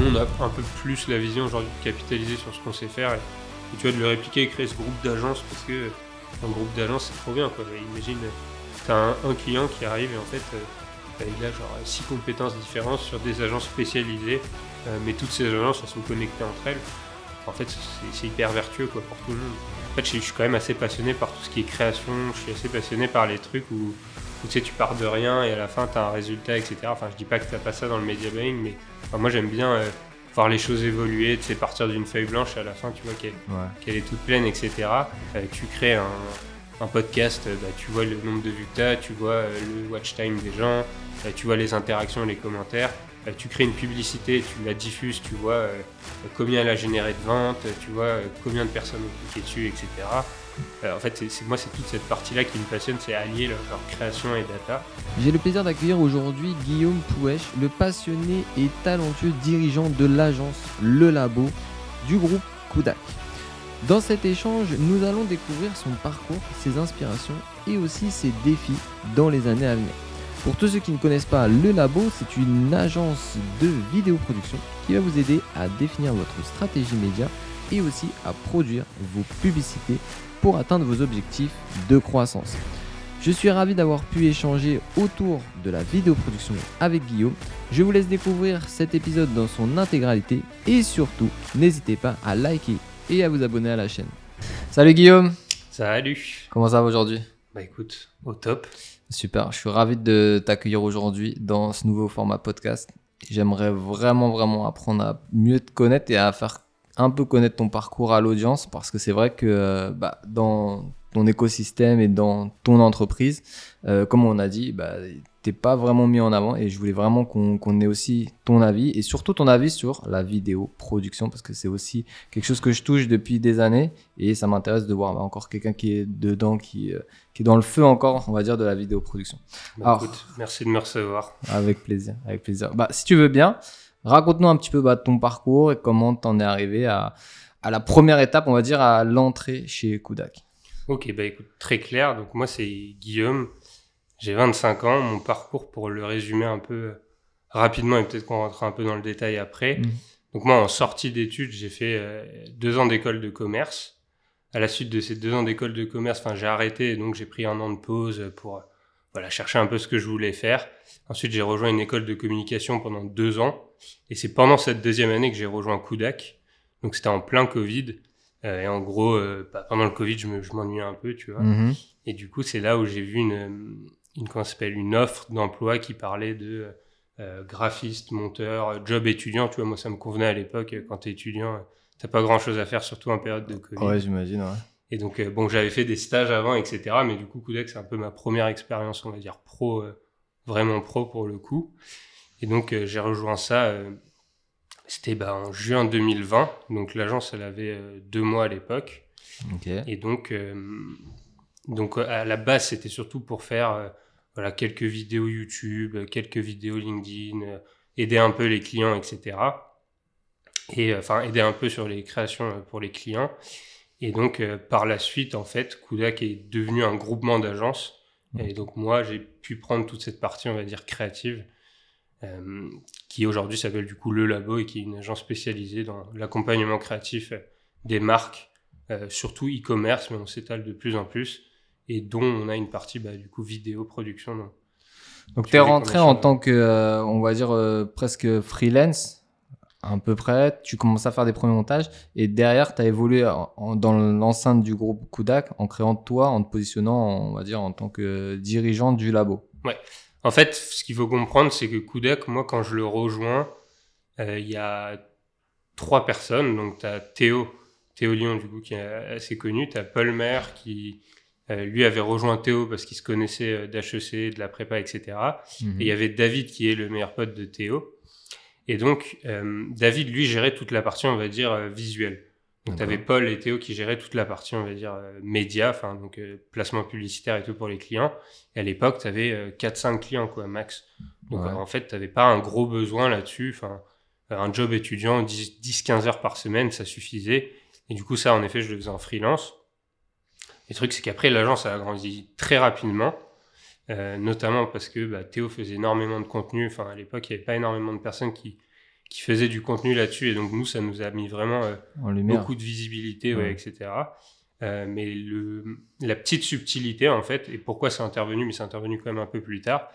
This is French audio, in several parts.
on a un peu plus la vision aujourd'hui de capitaliser sur ce qu'on sait faire et, tu vois, de le répliquer et créer ce groupe d'agences parce que un groupe d'agences, c'est trop bien. Quoi. Imagine, tu as un, client qui arrive et en fait, euh, il a genre six compétences différentes sur des agences spécialisées, euh, mais toutes ces agences, sont connectées entre elles. En fait, c'est hyper vertueux pour tout le monde. En fait, je, suis quand même assez passionné par tout ce qui est création, je suis assez passionné par les trucs où, tu sais, tu pars de rien et à la fin, tu as un résultat, etc. Enfin, je dis pas que tu pas ça dans le media buying, mais moi, j'aime bien euh, voir les choses évoluer, tu sais, partir d'une feuille blanche à la fin, tu vois qu'elle est toute pleine, etc. Euh, tu crées un, podcast, euh, bah, tu vois le nombre de vues que tu as, tu vois le watch time des gens, tu vois les interactions, les commentaires. tu crées une publicité, tu la diffuses, tu vois combien elle a généré de ventes, tu vois combien de personnes ont cliqué dessus, etc. Euh, en fait, c'est, moi, c'est toute cette partie-là qui me passionne, c'est allier leur, création et data. J'ai le plaisir d'accueillir aujourd'hui Guillaume Pouèche, le passionné et talentueux dirigeant de l'agence Le Labo du groupe Kudak. Dans cet échange, nous allons découvrir son parcours, ses inspirations et aussi ses défis dans les années à venir. Pour tous ceux qui ne connaissent pas Le Labo, c'est une agence de vidéoproduction qui va vous aider à définir votre stratégie média et aussi à produire vos publicités pour atteindre vos objectifs de croissance. Je suis ravi d'avoir pu échanger autour de la vidéoproduction avec Guillaume. Je vous laisse découvrir cet épisode dans son intégralité et surtout, n'hésitez pas à liker et à vous abonner à la chaîne. Salut Guillaume Salut Comment ça va aujourd'hui? Bah écoute, au top. Super, je suis ravi de t'accueillir aujourd'hui dans ce nouveau format podcast. J'aimerais vraiment, vraiment apprendre à mieux te connaître et à faire un peu connaître ton parcours à l'audience parce que c'est vrai que euh, bah, dans ton écosystème et dans ton entreprise, euh, comme on a dit, bah, t'es pas vraiment mis en avant et je voulais vraiment qu'on ait aussi ton avis et surtout ton avis sur la vidéo production parce que c'est aussi quelque chose que je touche depuis des années et ça m'intéresse de voir bah, encore quelqu'un qui est dedans, qui, euh, qui est dans le feu encore, on va dire, de la vidéo production. Bah, écoute, merci de me recevoir. Avec plaisir, avec plaisir. Bah, si tu veux bien, Raconte-nous un petit peu bah, ton parcours et comment t'en es arrivé à, à la première étape, on va dire, à l'entrée chez Kudak. Ok, bah écoute, très clair. Donc moi, c'est Guillaume. J'ai 25 ans. Mon parcours, pour le résumer un peu rapidement, et peut-être qu'on rentrera un peu dans le détail après. Mm. Donc moi, en sortie d'études, j'ai fait euh, deux ans d'école de commerce. À la suite de ces deux ans d'école de commerce, enfin, j'ai arrêté, donc j'ai pris un an de pause pour voilà, chercher un peu ce que je voulais faire. Ensuite, j'ai rejoint une école de communication pendant deux ans. Et c'est pendant cette deuxième année que j'ai rejoint Kudak. Donc, c'était en plein Covid. Euh, et en gros, euh, bah, pendant le Covid, je m'ennuyais un peu, tu vois. Mhm. Et du coup, c'est là où j'ai vu une, une, comment s'appelle, une offre d'emploi qui parlait de euh, graphiste, monteur, job étudiant. Tu vois, moi, ça me convenait à l'époque. Quand tu es étudiant, t'as pas grand chose à faire, surtout en période de Covid. Ouais, j'imagine, ouais. Et donc, euh, bon, j'avais fait des stages avant, etc. Mais du coup, Kudak, c'est un peu ma première expérience, on va dire, pro, euh, vraiment pro pour le coup. Et donc, euh, j'ai rejoint ça, c'était bah, en juin 2020. Donc, l'agence, elle avait deux mois à l'époque. Et donc, donc, à la base, c'était surtout pour faire voilà, quelques vidéos YouTube, quelques vidéos LinkedIn, aider un peu les clients, etc. Et enfin, aider un peu sur les créations pour les clients. Et donc, euh, par la suite, en fait, Kudak est devenu un groupement d'agences. Mmh. Et donc, moi, j'ai pu prendre toute cette partie, on va dire, créative, euh, qui aujourd'hui s'appelle du coup Le Labo et qui est une agence spécialisée dans l'accompagnement créatif des marques, euh, surtout e-commerce, mais on s'étale de plus en plus, et dont on a une partie, bah, du coup, vidéo, production. Donc, donc tu es rentré en tant que, on va dire, presque freelance un peu près, tu commences à faire des premiers montages et derrière, tu as évolué dans l'enceinte du groupe Kudak en créant toi, en te positionnant, on va dire, en tant que dirigeant du labo. Ouais. En fait, ce qu'il faut comprendre, c'est que Kudak, moi, quand je le rejoins, euh, il y a trois personnes. Donc, tu as Théo, Théo Lyon, du coup, qui est assez connu. Tu as Paul Maire, qui, euh, lui, avait rejoint Théo parce qu'il se connaissait euh, d'HEC, de la prépa, etc. Mhm. Et il y avait David, qui est le meilleur pote de Théo. Et donc, euh, David, lui, gérait toute la partie, on va dire, euh, visuelle. Donc, tu avais Paul et Théo qui géraient toute la partie, on va dire, euh, média, enfin, donc placement publicitaire et tout pour les clients. Et à l'époque, tu avais 4-5 clients, quoi, max. Donc, en fait, tu n'avais pas un gros besoin là-dessus. Enfin, un job étudiant, 10-15 heures par semaine, ça suffisait. Et du coup, ça, en effet, je le faisais en freelance. Le truc, c'est qu'après, l'agence a grandi très rapidement. Euh, notamment parce que bah, Théo faisait énormément de contenu. Enfin, à l'époque, il n'y avait pas énormément de personnes qui, qui faisaient du contenu là-dessus. Et donc, nous, ça nous a mis vraiment euh, beaucoup de visibilité, ouais, Ouais. etc. Euh, mais le, la petite subtilité, en fait, et pourquoi c'est intervenu, mais c'est intervenu quand même un peu plus tard.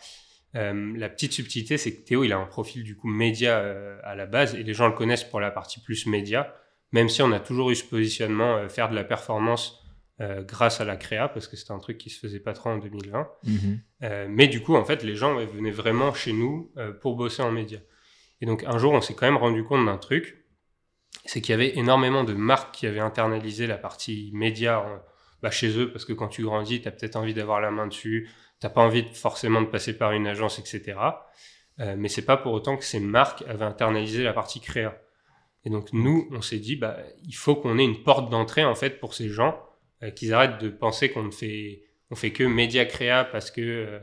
la petite subtilité, c'est que Théo, il a un profil du coup média à la base, et les gens le connaissent pour la partie plus média, même si on a toujours eu ce positionnement, faire de la performance euh, grâce à la créa, parce que c'était un truc qui se faisait pas trop en 2020. Mhm. Euh, mais du coup, en fait, les gens ouais, venaient vraiment chez nous euh, pour bosser en média. Et donc, un jour, on s'est quand même rendu compte d'un truc, c'est qu'il y avait énormément de marques qui avaient internalisé la partie média bah, chez eux, parce que quand tu grandis, tu as peut-être envie d'avoir la main dessus, t'as pas envie de- forcément de passer par une agence, etc. Mais c'est pas pour autant que ces marques avaient internalisé la partie créa. Et donc, nous, on s'est dit, bah, il faut qu'on ait une porte d'entrée, en fait, pour ces gens, qu'ils arrêtent de penser qu'on ne fait, on fait que média créa parce que euh,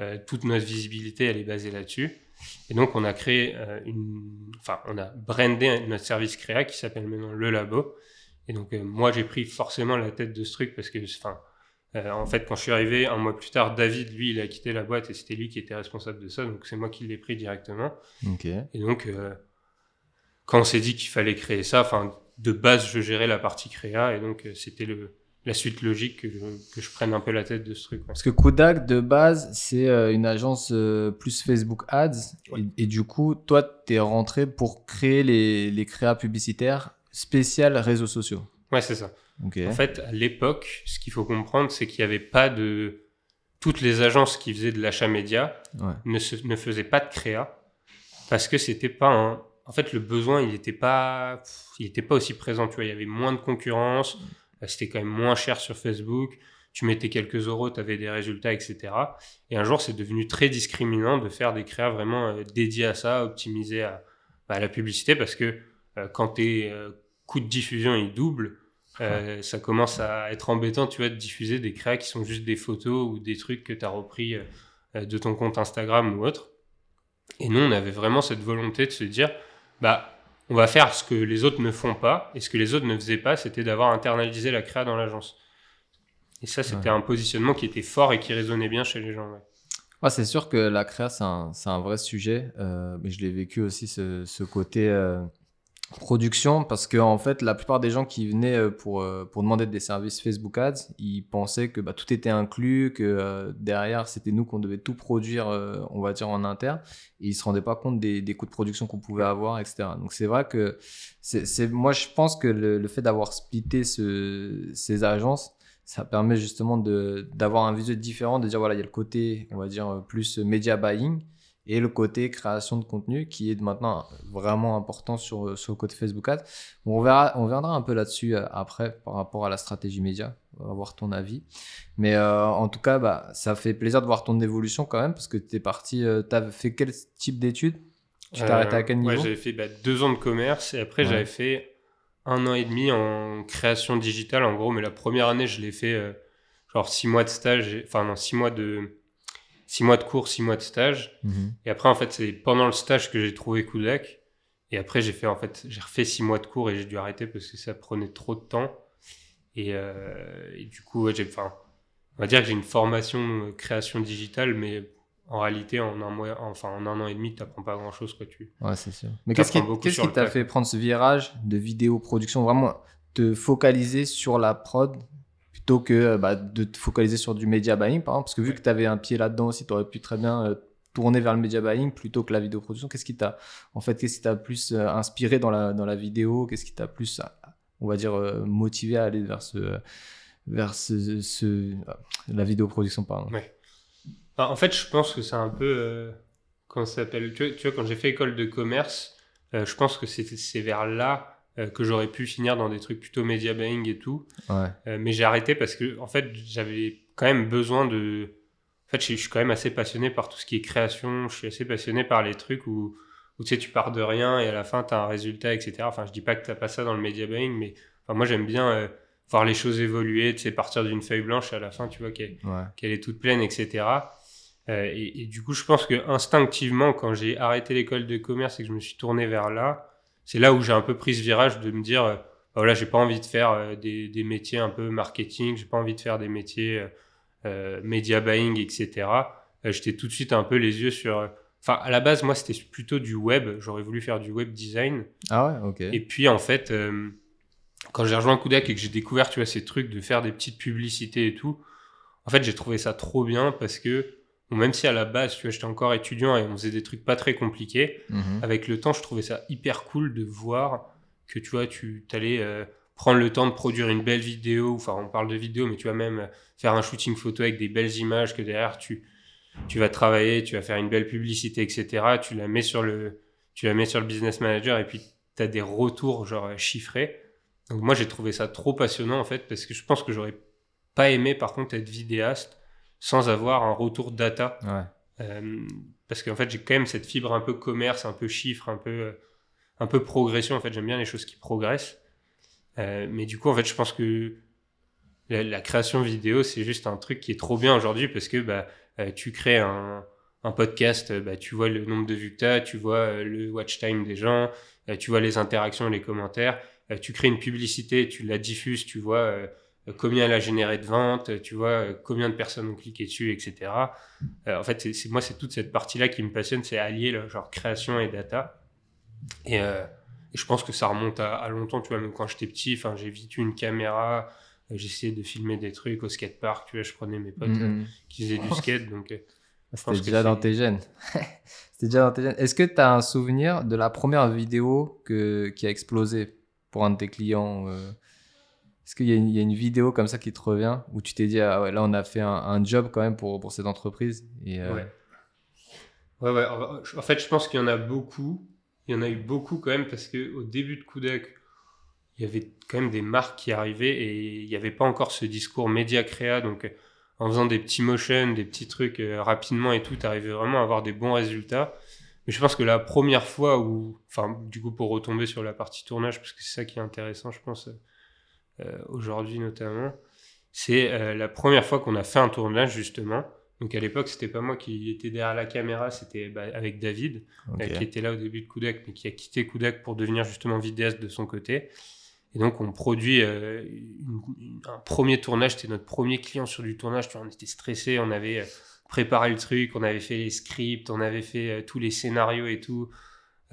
euh, toute notre visibilité, elle est basée là-dessus. Et donc, on a créé euh, une, enfin, on a brandé notre service créa qui s'appelle maintenant Le Labo. Et donc, euh, moi, j'ai pris forcément la tête de ce truc parce que, enfin, euh, en fait, quand je suis arrivé un mois plus tard, David, lui, il a quitté la boîte et c'était lui qui était responsable de ça. Donc, c'est moi qui l'ai pris directement. Et donc, euh, quand on s'est dit qu'il fallait créer ça, enfin, de base, je gérais la partie créa et donc euh, c'était le la suite logique que je, que je prenne un peu la tête de ce truc. ouais. Parce que Kodak, de base, c'est euh, une agence euh, plus Facebook Ads. Ouais. Et, et du coup, toi, tu es rentré pour créer les, les créas publicitaires spéciales réseaux sociaux. Ouais, c'est ça. En fait, à l'époque, ce qu'il faut comprendre, c'est qu'il n'y avait pas de. Toutes les agences qui faisaient de l'achat média Ouais. ne, se- ne faisaient pas de créa parce que c'était pas un. En fait, le besoin, il n'était pas, pff, il était pas aussi présent. Tu vois, il y avait moins de concurrence, c'était quand même moins cher sur Facebook. Tu mettais quelques euros, tu avais des résultats, etc. Et un jour, c'est devenu très discriminant de faire des créas vraiment euh, dédiés à ça, optimisés à, à la publicité, parce que euh, quand tes euh, coûts de diffusion ils doublent, euh, ça commence à être embêtant, tu vois, de diffuser des créas qui sont juste des photos ou des trucs que tu as repris euh, euh, de ton compte Instagram ou autre. Et nous, on avait vraiment cette volonté de se dire, bah, on va faire ce que les autres ne font pas, et ce que les autres ne faisaient pas, c'était d'avoir internalisé la créa dans l'agence. Et ça, c'était un positionnement qui était fort et qui résonnait bien chez les gens. ouais. Ouais, c'est sûr que la créa, c'est un, vrai sujet. euh, mais je l'ai vécu aussi, ce, ce côté euh, production, parce que en fait, la plupart des gens qui venaient euh, pour, euh, pour demander des services Facebook Ads, ils pensaient que bah, tout était inclus, que euh, derrière, c'était nous qu'on devait tout produire, euh, on va dire, en interne. Et ils se rendaient pas compte des, des coûts de production qu'on pouvait avoir, etc. Donc c'est vrai que c'est, moi, je pense que le, le fait d'avoir splitté ce, ces agences, ça permet justement de d'avoir un visuel différent, de dire voilà, il y a le côté, on va dire, euh, plus media buying et le côté création de contenu qui est maintenant vraiment important sur, euh, sur le côté Facebook Ads. On, verra, on viendra un peu là-dessus euh, après par rapport à la stratégie média, on va voir ton avis. Mais euh, en tout cas, bah, ça fait plaisir de voir ton évolution quand même parce que tu es parti, tu as fait quel type d'études? Tu t'es Euh, arrêté à quel niveau? Ouais, j'avais fait bah, deux ans de commerce et après Ouais. j'avais fait un an et demi en création digitale en gros, mais la première année je l'ai fait euh, genre six mois de stage, enfin non six mois de six mois de cours, six mois de stage. Mhm. Et après en fait c'est pendant le stage que j'ai trouvé Kudak et après j'ai fait en fait j'ai refait six mois de cours et j'ai dû arrêter parce que ça prenait trop de temps et, euh, et du coup ouais, j'ai enfin on va dire que j'ai une formation euh, création digitale mais en réalité en un mois enfin en un an et demi t'apprends pas grand chose quoi tu Ouais, c'est sûr. Mais qu'est-ce qui, le t'a fait prendre ce virage de vidéo production, vraiment te focaliser sur la prod plutôt que euh, bah, de te focaliser sur du media buying, par exemple Parce que vu que tu avais un pied là-dedans aussi, tu aurais pu très bien euh, tourner vers le media buying plutôt que la vidéo production. Qu'est-ce qui t'a, en fait, qu'est-ce qui t'a plus euh, inspiré dans la, dans la vidéo? Qu'est-ce qui t'a plus, on va dire, euh, motivé à aller vers ce, vers ce, ce- la vidéo production, pardon? Ouais. Enfin, en fait, je pense que c'est un peu. Comment ça s'appelle? Tu, vois- tu vois, quand j'ai fait école de commerce, je pense que c'est vers là euh, que j'aurais pu finir dans des trucs plutôt media buying et tout. Ouais. Euh, mais j'ai arrêté parce que, en fait, j'avais quand même besoin de. En fait, je suis- quand même assez passionné par tout ce qui est création. Je suis assez passionné par les trucs où, où tu sais, tu pars de rien et à la fin, tu as un résultat, etc. Enfin, je dis pas que tu pas ça dans le media buying, mais enfin, moi, j'aime bien euh, voir les choses évoluer, tu sais, partir d'une feuille blanche et à la fin, tu vois, qu'elle Ouais. est toute pleine, etc. Euh, et, et du coup, je pense que instinctivement, quand j'ai arrêté l'école de commerce et que je me suis tourné vers là, c'est là où j'ai un peu pris ce virage de me dire, euh, bah voilà, j'ai pas envie de faire euh, des, des métiers un peu marketing, j'ai pas envie de faire des métiers euh, media buying, etc. J'étais tout de suite un peu les yeux sur Enfin, à la base, moi, c'était plutôt du web. J'aurais voulu faire du web design. Ah ouais, ok. Et puis, en fait, euh, quand j'ai rejoint Kudak et que j'ai découvert, tu vois, ces trucs de faire des petites publicités et tout, en fait, j'ai trouvé ça trop bien parce que, bon, même si à la base, tu vois, j'étais encore étudiant et on faisait des trucs pas très compliqués, Mhm. avec le temps, je trouvais ça hyper cool de voir que, tu vois, tu allais prendre le temps de produire une belle vidéo. Enfin, on parle de vidéo, mais tu vas même euh, faire un shooting photo avec des belles images que derrière, tu, tu vas travailler, tu vas faire une belle publicité, etc. Tu la mets sur le, tu la mets sur le business manager et puis tu as des retours genre euh, chiffrés. Donc moi, j'ai trouvé ça trop passionnant en fait parce que je pense que j'aurais pas aimé par contre être vidéaste sans avoir un retour data. Ouais. Euh, parce qu'en fait, j'ai quand même cette fibre un peu commerce, un peu chiffre, un peu, euh, un peu progression. En fait, j'aime bien les choses qui progressent. Euh, mais du coup, en fait, je pense que la, la création vidéo, c'est juste un truc qui est trop bien aujourd'hui parce que bah, euh, tu crées un, un podcast, bah, tu vois le nombre de vues que tu as, tu vois le watch time des gens, tu vois les interactions, les commentaires. Tu crées une publicité, tu la diffuses, tu vois combien elle a généré de ventes, tu vois combien de personnes ont cliqué dessus, etc. Euh, en fait, c'est- moi, c'est toute cette partie-là qui me passionne, c'est allier le genre création et data. Et, euh, et je pense que ça remonte à, à longtemps, tu vois, même quand j'étais petit, enfin, j'ai vite eu une caméra, euh, j'essayais de filmer des trucs au skatepark, tu vois, je prenais mes potes euh, Mhm. qui faisaient du skate, donc C'était déjà dans tes gènes. C'était déjà dans tes gènes. Est-ce que tu as un souvenir de la première vidéo que, qui a explosé pour un de tes clients Est-ce qu'il y, a une- vidéo comme ça qui te revient où tu t'es dit, ah ouais, là on a fait un, job quand même pour, pour cette entreprise et, euh, Ouais. Ouais, ouais. En fait, je pense qu'il y en a beaucoup. Il y en a eu beaucoup quand même parce que au début de Kudak, il y avait quand même des marques qui arrivaient et il n'y avait pas encore ce discours média créa. Donc, en faisant des petits motions, des petits trucs euh, rapidement et tout, tu arrivais vraiment à avoir des bons résultats. Mais je pense que la première fois où, enfin, du coup, pour retomber sur la partie tournage, parce que c'est ça qui est intéressant, je pense, euh, aujourd'hui notamment, c'est euh, la première fois qu'on a fait un tournage justement. Donc à l'époque, c'était pas moi qui était derrière la caméra, c'était bah, avec David, euh, qui était là au début de Kudak, mais qui a quitté Kudak pour devenir justement vidéaste de son côté. Et donc on produit euh, une- une- un premier tournage, c'était notre premier client sur du tournage, on était stressé, on avait euh, préparé le truc, on avait fait les scripts, on avait fait euh, tous les scénarios et tout.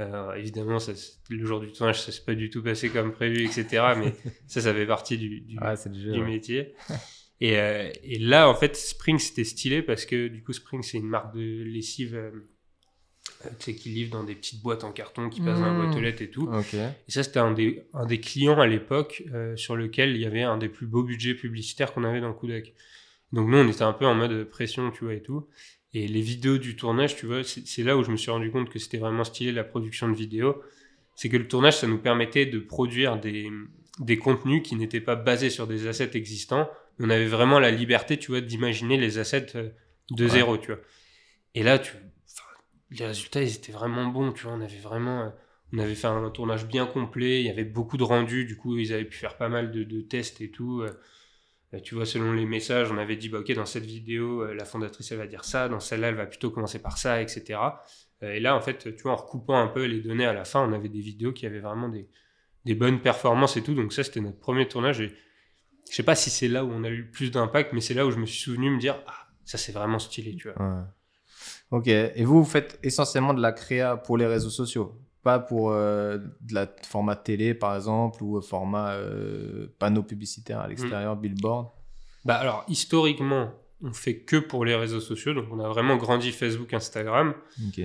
Euh, évidemment, ça, le jour du tournage, ça s'est pas du tout passé comme prévu, etc. mais ça, ça fait partie du, jeu. ouais. métier. Et, euh, et là, en fait, Spring, c'était stylé parce que du coup, Spring, c'est une marque de lessive euh, euh, tu sais, qui livre dans des petites boîtes en carton qui passent dans la Mmh. boîte aux lettres et tout. Et ça, c'était un des, un des clients à l'époque euh, sur lequel il y avait un des plus beaux budgets publicitaires qu'on avait dans Kudak. Donc nous, on était un peu en mode pression, tu vois, et tout. Et les vidéos du tournage, tu vois, c'est là où je me suis rendu compte que c'était vraiment stylé la production de vidéos. C'est que le tournage, ça nous permettait de produire des, des contenus qui n'étaient pas basés sur des assets existants. On avait vraiment la liberté, tu vois, d'imaginer les assets euh, de Ouais. zéro, tu vois. Et là, tu, les résultats, ils étaient vraiment bons, tu vois. On avait vraiment, euh, on avait fait un tournage bien complet. Il y avait beaucoup de rendus, du coup, ils avaient pu faire pas mal de, de tests et tout. Euh. Tu vois, selon les messages, on avait dit, bah, ok, dans cette vidéo, euh, la fondatrice, elle va dire ça, dans celle-là, elle va plutôt commencer par ça, etc. Euh, et là, en fait, tu vois, en recoupant un peu les données à la fin, on avait des vidéos qui avaient vraiment des, des bonnes performances et tout. Donc ça, c'était notre premier tournage. Et je sais pas si c'est là où on a eu le plus d'impact, mais c'est là où je me suis souvenu me dire, ah, ça c'est vraiment stylé, tu vois. Ok. Et vous, vous faites essentiellement de la créa pour les réseaux sociaux, pas pour euh, de la format télé, par exemple, ou format euh, panneau publicitaire à l'extérieur, billboard. Bah alors, historiquement, on fait que pour les réseaux sociaux. Donc on a vraiment grandi Facebook, Instagram. Ok.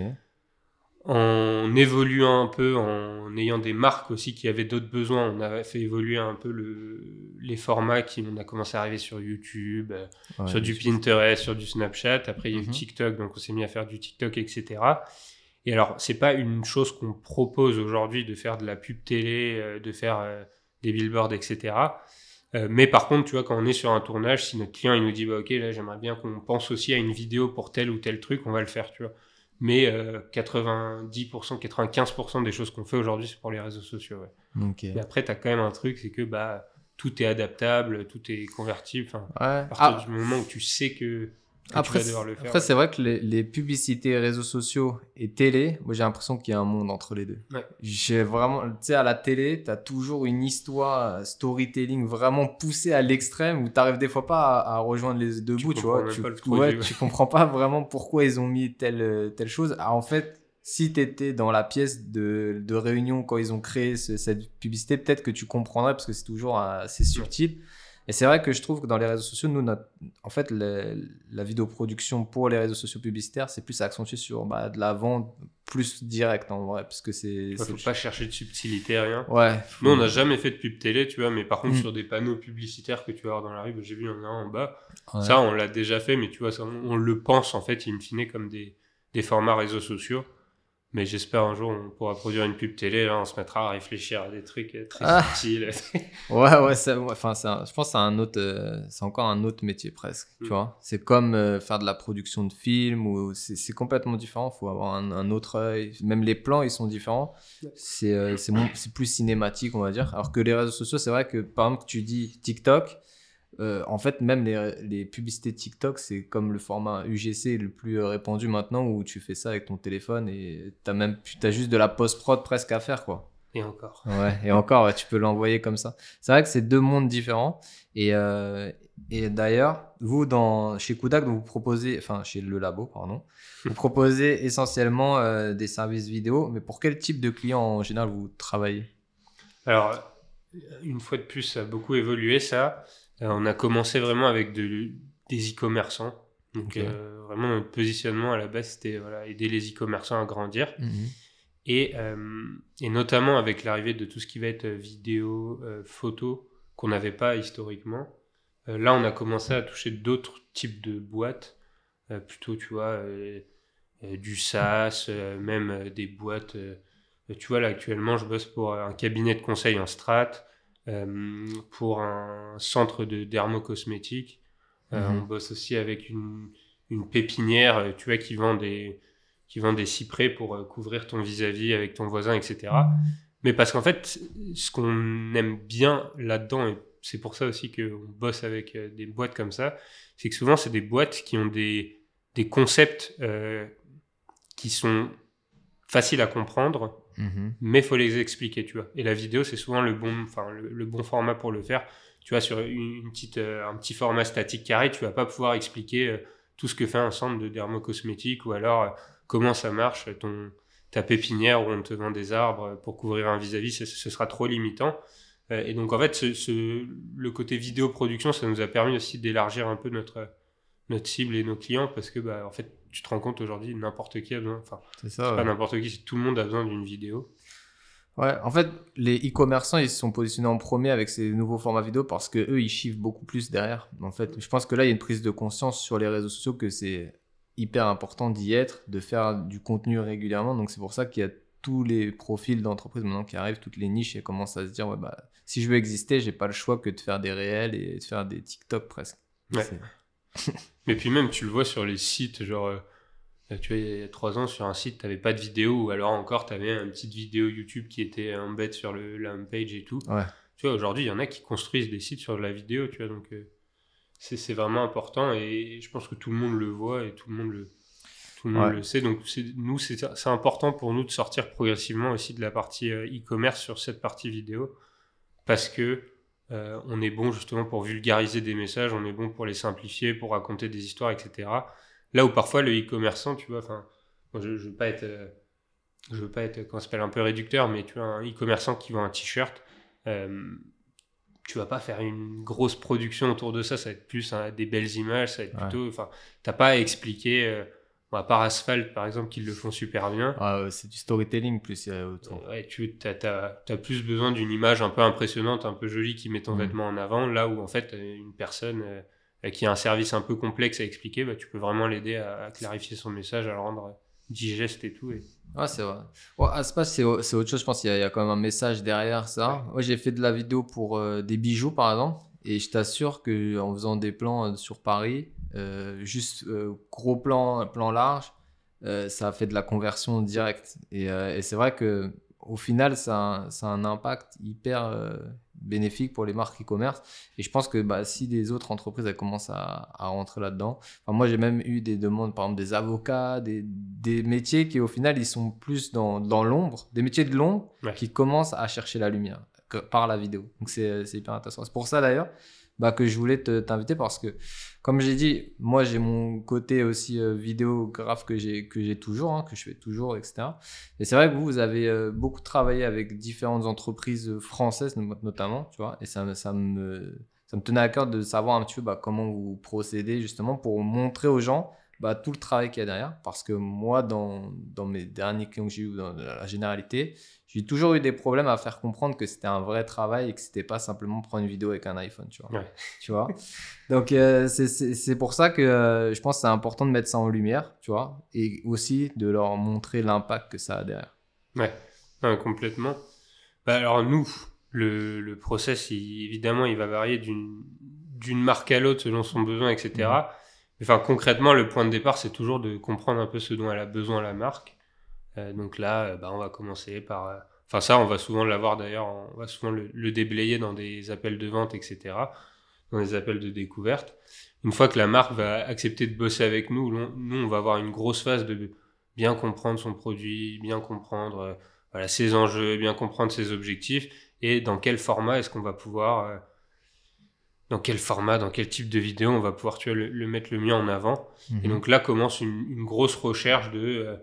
en évoluant un peu, en ayant des marques aussi qui avaient d'autres besoins, on a fait évoluer un peu le, les formats qui on a commencé à arriver sur YouTube, euh, Ouais, sur du Pinterest, sur du Snapchat. Après, il y a eu Mhm. TikTok, donc on s'est mis à faire du TikTok, etc. Et alors, c'est pas une chose qu'on propose aujourd'hui de faire de la pub télé, euh, de faire euh, des billboards, etc. Euh, mais par contre, tu vois, quand on est sur un tournage, si notre client il nous dit, bah, ok, là, j'aimerais bien qu'on pense aussi à une vidéo pour tel ou tel truc, on va le faire, tu vois. Mais euh, 90%, 95% des choses qu'on fait aujourd'hui, c'est pour les réseaux sociaux. ouais. Mais après, tu as quand même un truc, c'est que bah, tout est adaptable, tout est convertible. Ouais. à partir Ah, du moment où tu sais que après, après c'est vrai que les, publicités réseaux sociaux et télé, moi j'ai l'impression qu'il y a un monde entre les deux. J'ai vraiment, tu sais, à la télé, tu as toujours une histoire, storytelling vraiment poussée à l'extrême où tu n'arrives des fois pas à, rejoindre les deux bouts, tu vois. Tu, ouais, tu comprends pas vraiment pourquoi ils ont mis telle, telle chose. Ah, en fait, si tu étais dans la pièce de, de, réunion quand ils ont créé cette publicité, peut-être que tu comprendrais parce que c'est toujours assez subtil. Et c'est vrai que je trouve que dans les réseaux sociaux, nous, notre, en fait, la vidéoproduction pour les réseaux sociaux publicitaires, c'est plus accentué sur bah, de la vente plus directe en vrai, parce que c'est. Faut pas chercher de subtilité, rien. Ouais. Nous, on n'a jamais fait de pub télé, tu vois, mais par contre, mm. sur des panneaux publicitaires que tu vas voir dans la rue, j'ai vu, il y en a un en bas. Ça, on l'a déjà fait, mais tu vois, ça, on, on, le pense, en fait, in fine, comme des, des formats réseaux sociaux. Mais j'espère un jour on pourra produire une pub télé, là, on se mettra à réfléchir à des trucs euh, très ah. subtils. ouais, ouais, ça, enfin, je pense que c'est un autre, euh, c'est encore un autre métier presque, tu mm. vois. C'est comme euh, faire de la production de films ou c'est complètement différent. Il faut avoir un, autre œil. Même les plans, ils sont différents. C'est c'est plus cinématique, on va dire. Alors que les réseaux sociaux, c'est vrai que par exemple, tu dis TikTok, euh, en fait, même les, les, publicités TikTok, c'est comme le format UGC le plus euh, répandu maintenant où tu fais ça avec ton téléphone et tu as, même, as juste de la post-prod presque à faire. quoi. Et encore. Ouais, et encore, tu peux l'envoyer comme ça. C'est vrai que c'est deux mondes différents. Et, euh, et d'ailleurs, vous, dans, chez Kudak, vous proposez, enfin chez le labo, pardon, vous proposez essentiellement des services vidéo, mais pour quel type de clients en général vous travaillez? Alors, une fois de plus, ça a beaucoup évolué ça. Euh, on a commencé vraiment avec de, des e-commerçants. Donc euh, vraiment notre positionnement à la base c'était voilà, aider les e-commerçants à grandir. Mhm. Et, euh, et, notamment avec l'arrivée de tout ce qui va être vidéo, photo, qu'on n'avait pas historiquement. là, on a commencé à toucher d'autres types de boîtes, plutôt, tu vois, du SaaS, même des boîtes. tu vois, là, actuellement, je bosse pour un cabinet de conseil en strat, euh, pour un centre de dermocosmétique. Euh, mhm. On bosse aussi avec une, une, pépinière, euh, tu vois, qui vend des, qui vend des cyprès pour couvrir ton vis-à-vis avec ton voisin, etc. Mais parce qu'en fait, ce qu'on aime bien là-dedans, et c'est pour ça aussi qu'on bosse avec des boîtes comme ça, c'est que souvent, c'est des boîtes qui ont des, des concepts qui sont faciles à comprendre, Mhm. Mais il faut les expliquer, tu vois. Et la vidéo, c'est souvent le bon, enfin, le, bon format pour le faire. Tu vois, sur une, petite, euh, un petit format statique carré, tu vas pas pouvoir expliquer euh, tout ce que fait un centre de dermocosmétique ou alors euh, comment ça marche, ton, ta pépinière où on te vend des arbres pour couvrir un vis-à-vis, ce, sera trop limitant. et donc, en fait, ce, le côté vidéo production, ça nous a permis aussi d'élargir un peu notre, notre cible et nos clients parce que, bah, en fait, tu te rends compte aujourd'hui, n'importe qui a besoin, enfin, c'est ça, pas n'importe qui, tout le monde a besoin d'une vidéo. Ouais, en fait, les e-commerçants, ils se sont positionnés en premier avec ces nouveaux formats vidéo parce que eux, ils chiffrent beaucoup plus derrière. En fait, je pense que là, il y a une prise de conscience sur les réseaux sociaux que c'est hyper important d'y être, de faire du contenu régulièrement. Donc, c'est pour ça qu'il y a tous les profils d'entreprise maintenant qui arrivent, toutes les niches et commencent à se dire, ouais, bah, si je veux exister, j'ai pas le choix que de faire des réels et de faire des TikTok presque. Ouais. Mais puis même, tu le vois sur les sites, genre, euh, tu vois, il y a trois ans, sur un site, tu n'avais pas de vidéo, ou alors encore, tu avais une petite vidéo YouTube qui était embed sur le, la page et tout. Tu vois, aujourd'hui, il y en a qui construisent des sites sur de la vidéo, tu vois, donc euh, c'est vraiment important, et je pense que tout le monde le voit, et tout le monde le, tout le, monde le sait. Donc, nous, c'est important pour nous de sortir progressivement aussi de la partie euh, e-commerce sur cette partie vidéo, parce que euh, on est bon justement pour vulgariser des messages, on est bon pour les simplifier, pour raconter des histoires, etc. Là où parfois le e-commerçant, tu vois, enfin, je, ne veux pas être, euh, je veux pas être, qu'on s'appelle un peu réducteur, mais tu vois, un e-commerçant qui vend un t-shirt, euh, tu vas pas faire une grosse production autour de ça, ça va être plus hein, des belles images, ça va être plutôt, enfin, t'as pas à expliquer. Euh, à part Asphalt, par exemple, qui le font super bien. Ah, c'est du storytelling plus. Ouais, tu as, plus besoin d'une image un peu impressionnante, un peu jolie qui met ton mm. vêtement en avant, là où en fait une personne euh, qui a un service un peu complexe à expliquer, bah, tu peux vraiment l'aider à, clarifier son message, à le rendre digeste et tout. Et... Ouais, c'est vrai. Bon, c'est autre chose, je pense qu'il y, a quand même un message derrière ça. Moi, j'ai fait de la vidéo pour euh, des bijoux, par exemple, et je t'assure qu'en faisant des plans euh, sur Paris, juste gros plan, plan large, ça a fait de la conversion directe. Et, et c'est vrai que au final, ça a, ça a, un impact hyper bénéfique pour les marques e-commerce. Et je pense que bah, si des autres entreprises elles commencent à, à rentrer là-dedans, enfin, moi j'ai même eu des demandes, par exemple des avocats, des, des métiers qui au final ils sont plus dans, dans l'ombre, des métiers de l'ombre Ouais. qui commencent à chercher la lumière que- par la vidéo. Donc c'est hyper intéressant. C'est pour ça d'ailleurs bah, que je voulais te- t'inviter parce que, comme j'ai dit, moi j'ai mon côté aussi euh, vidéographe que j'ai que j'ai toujours, hein, que je fais toujours, etc. Et c'est vrai que vous, vous avez euh, beaucoup travaillé avec différentes entreprises françaises no- notamment, tu vois, et ça, ça me ça me tenait à cœur de savoir un petit peu bah, comment vous procédez justement pour montrer aux gens bah, tout le travail qu'il y a derrière. Parce que moi, dans, dans mes derniers clients que j'ai eu dans la généralité, j'ai toujours eu des problèmes à faire comprendre que c'était un vrai travail et que c'était pas simplement prendre une vidéo avec un iPhone, tu vois. Ouais. Tu vois? Donc, euh, c'est- pour ça que euh, je pense que c'est important de mettre ça en lumière, tu vois, et aussi de leur montrer l'impact que ça a derrière. Ouais, complètement. Bah, alors nous, le, le process, il- évidemment, il va varier d'une marque à l'autre selon son besoin, etc. Mhm. Enfin, concrètement, le point de départ, c'est toujours de comprendre un peu ce dont elle a besoin la marque. Euh, donc là, euh, bah, on va commencer par... euh, Enfin ça, on va souvent l'avoir d'ailleurs, on va souvent le, le déblayer dans des appels de vente, etc. Dans des appels de découverte. Une fois que la marque va accepter de bosser avec nous, nous, on va avoir une grosse phase de bien comprendre son produit, bien comprendre euh, voilà, ses enjeux, bien comprendre ses objectifs et dans quel format est-ce qu'on va pouvoir, euh, dans quel format, dans quel type de vidéo on va pouvoir tu vois, le, le mettre le mieux en avant. Mhm. Et donc là commence une, une grosse recherche de, euh,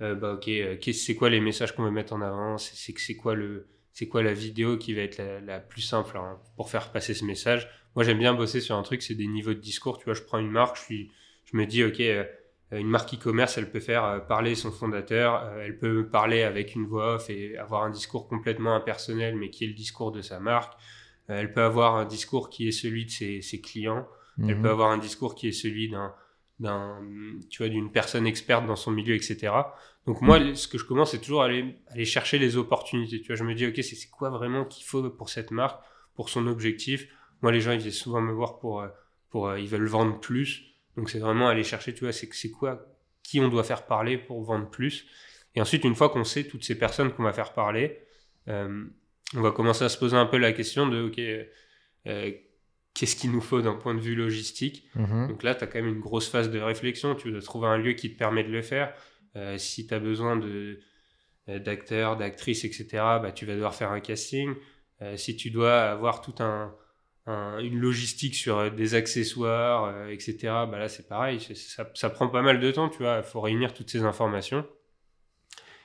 euh, bah ok, euh, c'est quoi les messages qu'on veut mettre en avant, c'est c'est c'est quoi le, c'est quoi la vidéo qui va être la, la plus simple hein, pour faire passer ce message? Moi j'aime bien bosser sur un truc, c'est des niveaux de discours. Tu vois, je prends une marque, je suis, je me dis ok. euh, une marque e-commerce, elle peut faire euh, parler son fondateur, euh, elle peut parler avec une voix off et avoir un discours complètement impersonnel, mais qui est le discours de sa marque. Elle peut avoir un discours qui est celui de ses, ses clients. Elle Mhm. peut avoir un discours qui est celui d'un, tu vois, d'une personne experte dans son milieu, etc. Donc moi, ce que je commence, c'est toujours aller, aller chercher les opportunités. Tu vois, je me dis, ok, c'est, quoi vraiment qu'il faut pour cette marque, pour son objectif? Moi, les gens, ils viennent souvent me voir pour, euh, pour, euh, ils veulent vendre plus. Donc c'est vraiment aller chercher, tu vois, c'est, c'est quoi, qui on doit faire parler pour vendre plus. Et ensuite, une fois qu'on sait toutes ces personnes qu'on va faire parler, euh, on va commencer à se poser un peu la question de, ok, euh, qu'est-ce qu'il nous faut d'un point de vue logistique Mhm. donc là, tu as quand même une grosse phase de réflexion. Tu dois trouver un lieu qui te permet de le faire. Euh, si tu as besoin de, euh, d'acteurs, d'actrices, etc., bah, tu vas devoir faire un casting. Euh, si tu dois avoir tout un, un- une logistique sur des accessoires, euh, etc., bah là, c'est pareil. C'est- ça, ça prend pas mal de temps, tu vois. Il faut réunir toutes ces informations.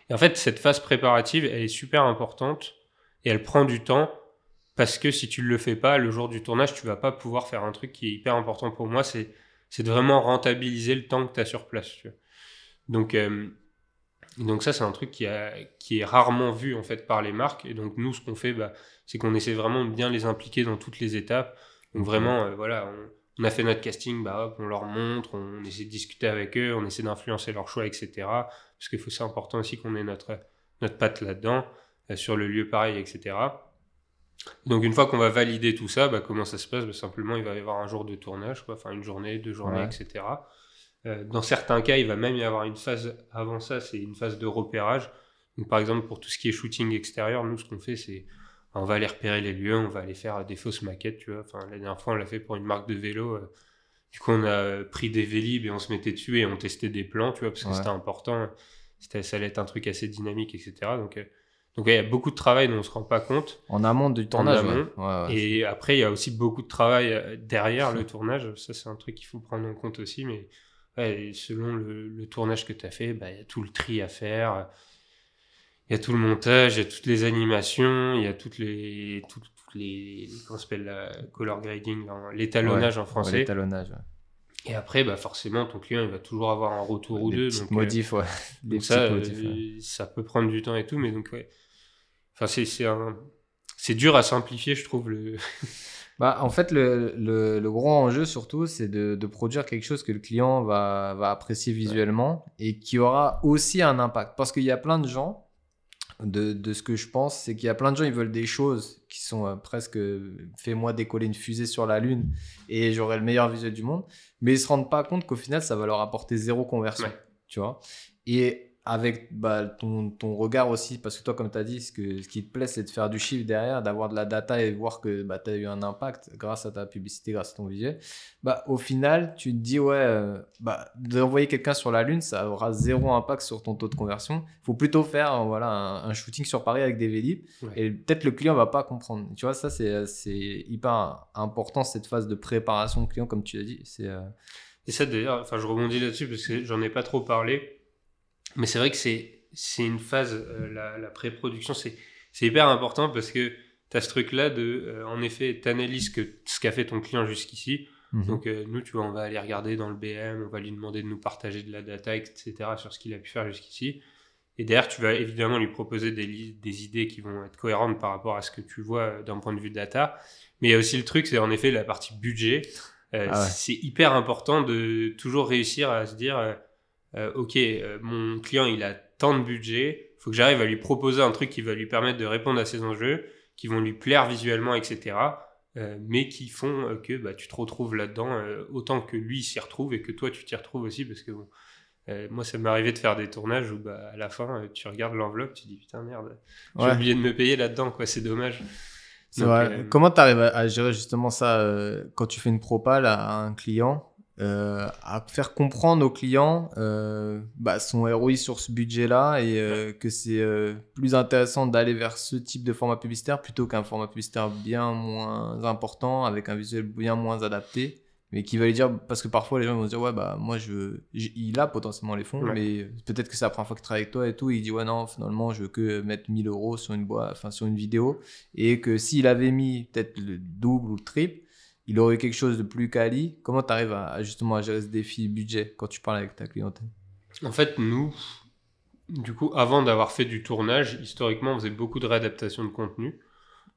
Et en fait, cette phase préparative, elle est super importante et elle prend du temps parce que si tu le fais pas, le jour du tournage, tu vas pas pouvoir faire un truc qui est hyper important pour moi, c'est c'est de vraiment rentabiliser le temps que tu as sur place. tu vois. Donc, euh, donc ça, c'est un truc qui, a, qui est rarement vu en fait par les marques. Et donc nous, ce qu'on fait, bah, c'est qu'on essaie vraiment de bien les impliquer dans toutes les étapes. Donc vraiment, euh, voilà, on, a fait notre casting, bah, hop, on leur montre, on essaie de discuter avec eux, on essaie d'influencer leur choix, etc. Parce qu'il faut c'est important aussi qu'on ait notre, notre patte là-dedans, euh, sur le lieu pareil, etc. Donc une fois qu'on va valider tout ça, bah, comment ça se passe? Bah, Simplement, il va y avoir un jour de tournage, quoi. enfin une journée, deux journées, Ouais. etc. Euh, dans certains cas, il va même y avoir une phase avant ça, c'est une phase de repérage. Donc, par exemple, pour tout ce qui est shooting extérieur, nous, ce qu'on fait, c'est on va aller repérer les lieux, on va aller faire des fausses maquettes, tu vois. Enfin, la dernière fois, on l'a fait pour une marque de vélo. euh, du coup, on a pris des vélib et on se mettait dessus et on testait des plans, tu vois, parce que Ouais. c'était important. C'était, ça allait être un truc assez dynamique, etc. Donc, euh, donc il y a beaucoup de travail dont on se rend pas compte. En amont du tournage. amont. ouais. Ouais, ouais. Et après, il y a aussi beaucoup de travail euh, derrière le tournage. Ça, c'est un truc qu'il faut prendre en compte aussi. Mais ouais, selon le, le tournage que tu as fait, bah, il y a tout le tri à faire. Il y a tout le montage, il y a toutes les animations, il y a toutes les, toutes, toutes les, comment s'appelle la color grading, l'étalonnage en français. l'étalonnage. et après, bah, forcément, ton client, il va toujours avoir un retour ou deux. donc, euh, modifs, ouais. Des donc petits ça, modifs, ouais. euh, ça peut prendre du temps et tout, mais donc ouais. Enfin, c'est c'est un, c'est dur à simplifier, je trouve le. Bah, en fait, le, le, le gros enjeu, surtout, c'est de, de produire quelque chose que le client va, va apprécier visuellement et qui aura aussi un impact. Parce qu'il y a plein de gens, de, de ce que je pense, c'est qu'il y a plein de gens, ils veulent des choses qui sont euh, presque fais-moi décoller une fusée sur la Lune et j'aurai le meilleur visuel du monde, mais ils se rendent pas compte qu'au final, ça va leur apporter zéro conversion. Ouais. Tu vois Et avec bah, ton, ton, regard aussi, parce que toi, comme tu as dit, ce, que, ce qui te plaît, c'est de faire du chiffre derrière, d'avoir de la data et voir que bah, tu as eu un impact grâce à ta publicité, grâce à ton visuel. Bah, au final, tu te dis, ouais, euh, bah, d'envoyer quelqu'un sur la Lune, ça aura zéro impact sur ton taux de conversion. Il faut plutôt faire voilà, un, shooting sur Paris avec des Vélib. Et peut-être le client va pas comprendre. Tu vois, ça, c'est hyper important, cette phase de préparation client, comme tu as dit. C'est. Euh, et ça, d'ailleurs, enfin, je rebondis là-dessus parce que j'en ai pas trop parlé. Mais c'est vrai que c'est, c'est une phase, euh, la, la pré-production, c'est, c'est hyper important parce que tu as ce truc-là de, euh, en effet, tu analyses que, ce qu'a fait ton client jusqu'ici. Mhm. Donc, euh, nous, tu vois, on va aller regarder dans le BM, on va lui demander de nous partager de la data, etc., sur ce qu'il a pu faire jusqu'ici. Et derrière, tu vas évidemment lui proposer des, des idées qui vont être cohérentes par rapport à ce que tu vois d'un point de vue data. Mais il y a aussi le truc, c'est en effet la partie budget. Ah c'est hyper important de toujours réussir à se dire ok, euh, mon client il a tant de budget, faut que j'arrive à lui proposer un truc qui va lui permettre de répondre à ses enjeux, qui vont lui plaire visuellement, etc. Euh, mais qui font que bah, tu te retrouves là-dedans autant que lui s'y retrouve et que toi tu t'y retrouves aussi parce que moi ça m'est arrivé de faire des tournages où bah, à la fin tu regardes l'enveloppe tu dis putain merde j'ai oublié de me payer là-dedans quoi c'est dommage c'est vrai. comment tu arrives à, gérer justement ça quand tu fais une propale à un client euh, à faire comprendre aux clients euh, bah, son ROI sur ce budget-là et euh, que c'est plus intéressant d'aller vers ce type de format publicitaire plutôt qu'un format publicitaire bien moins important avec un visuel bien moins adapté mais qui va lui dire parce que parfois les gens vont se dire ouais bah moi je, il a potentiellement les fonds mais peut-être que c'est la première fois qu'il travaille avec toi et tout il dit ouais non finalement je veux que mettre 1000 euros sur une boîte enfin sur une vidéo et que s'il avait mis peut-être le double ou le triple il aurait quelque chose de plus quali. Comment tu arrives à, justement à gérer ce défi budget quand tu parles avec ta clientèle? En fait, nous, du coup, avant d'avoir fait du tournage, historiquement, on faisait beaucoup de réadaptation de contenu.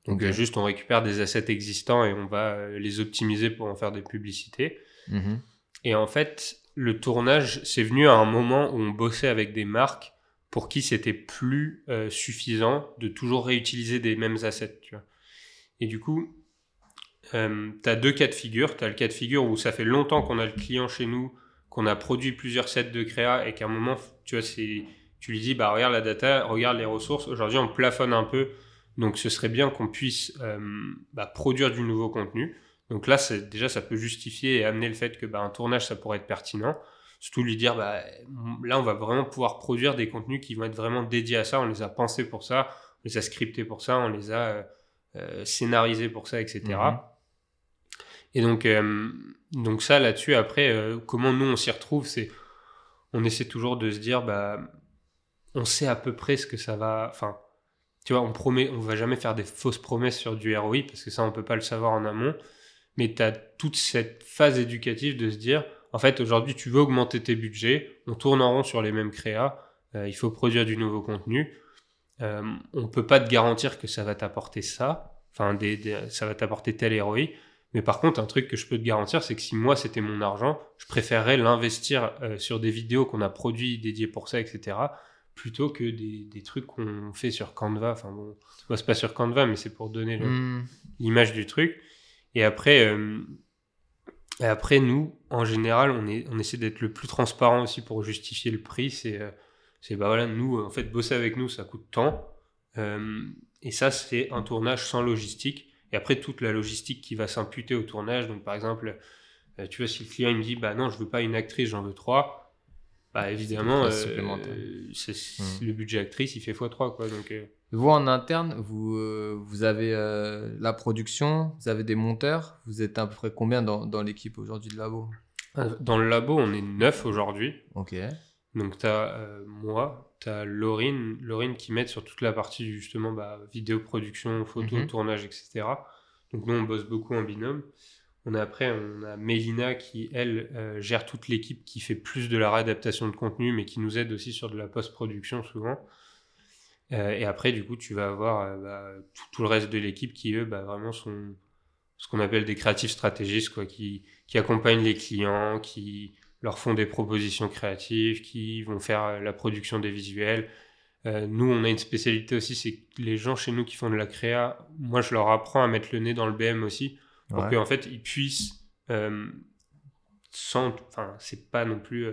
Donc, juste, on récupère des assets existants et on va euh, les optimiser pour en faire des publicités. Mhm. Et en fait, le tournage, c'est venu à un moment où on bossait avec des marques pour qui c'était plus euh, suffisant de toujours réutiliser des mêmes assets. Tu vois. Et du coup, euh, tu as deux cas de figure. Tu as le cas de figure où ça fait longtemps qu'on a le client chez nous, qu'on a produit plusieurs sets de créa et qu'à un moment, tu vois, tu lui dis, bah, regarde la data, regarde les ressources. Aujourd'hui, on plafonne un peu. Donc, ce serait bien qu'on puisse euh, bah, produire du nouveau contenu. Donc là, déjà, ça peut justifier et amener le fait que bah, un tournage, ça pourrait être pertinent. Surtout lui dire, bah, là, on va vraiment pouvoir produire des contenus qui vont être vraiment dédiés à ça. On les a pensés pour ça, on les a scriptés pour ça, on les a euh, scénarisés pour ça, etc. Et donc, euh, donc ça, là-dessus, après, euh, comment nous, on s'y retrouve, c'est on essaie toujours de se dire, bah, on sait à peu près ce que ça va... Enfin, tu vois, on promet, on va jamais faire des fausses promesses sur du ROI, parce que ça, on peut pas le savoir en amont. Mais tu as toute cette phase éducative de se dire, en fait, aujourd'hui, tu veux augmenter tes budgets, on tourne en rond sur les mêmes créas, euh, il faut produire du nouveau contenu. On peut pas te garantir que ça va t'apporter ça, enfin, des, ça va t'apporter tel ROI, mais par contre, un truc que je peux te garantir, c'est que si moi c'était mon argent, je préférerais l'investir euh, sur des vidéos qu'on a produits dédiées pour ça, etc., plutôt que des, des trucs qu'on fait sur Canva. Enfin bon, c'est pas sur Canva, mais c'est pour donner hmm. l'image du truc. Et après, euh, et après, nous, en général, on, est, on essaie d'être le plus transparent aussi pour justifier le prix. C'est, euh, c'est bah voilà, nous, en fait, bosser avec nous, ça coûte tant. et ça, c'est un tournage sans logistique. Et après, toute la logistique qui va s'imputer au tournage. Donc, par exemple, euh, tu vois, si le client il me dit, bah non, je veux pas une actrice, j'en veux trois, bah évidemment, euh, mmh. le budget actrice, il fait x3, quoi. Donc, euh. Vous, en interne, vous, vous avez la production, vous avez des monteurs, vous êtes à peu près combien dans, dans l'équipe aujourd'hui de labo? Dans le labo, on est neuf aujourd'hui. Ok. Donc, tu as moi, tu as Laurine, Laurine qui m'aide sur toute la partie justement bah, vidéo production, photo, mhm. tournage, etc. Donc, nous, on bosse beaucoup en binôme. On a après, on a Mélina qui, elle, euh, gère toute l'équipe qui fait plus de la réadaptation de contenu, mais qui nous aide aussi sur de la post-production souvent. Euh, et après, du coup, tu vas avoir euh, bah, tout, le reste de l'équipe qui, eux, bah, vraiment sont ce qu'on appelle des créatifs stratégistes, quoi, qui, qui accompagnent les clients, qui leur font des propositions créatives, qui vont faire euh, la production des visuels. Euh, nous, on a une spécialité aussi, c'est que les gens chez nous qui font de la créa, moi, je leur apprends à mettre le nez dans le BM aussi, pour qu'en fait, ils puissent, euh, sans, enfin, c'est pas non plus,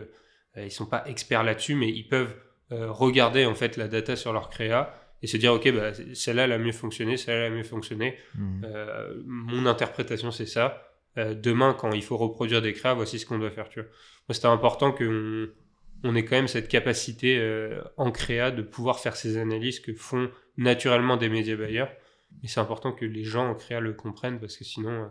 ils sont pas experts là-dessus, mais ils peuvent regarder en fait la data sur leur créa et se dire ok bah, celle-là elle a mieux fonctionné celle-là elle a mieux fonctionné. Euh, mon interprétation c'est ça Euh, demain quand il faut reproduire des créas voici ce qu'on doit faire tu vois c'était important qu'on on ait quand même cette capacité euh, en créa de pouvoir faire ces analyses que font naturellement des médias bailleurs mais c'est important que les gens en créa le comprennent parce que sinon euh,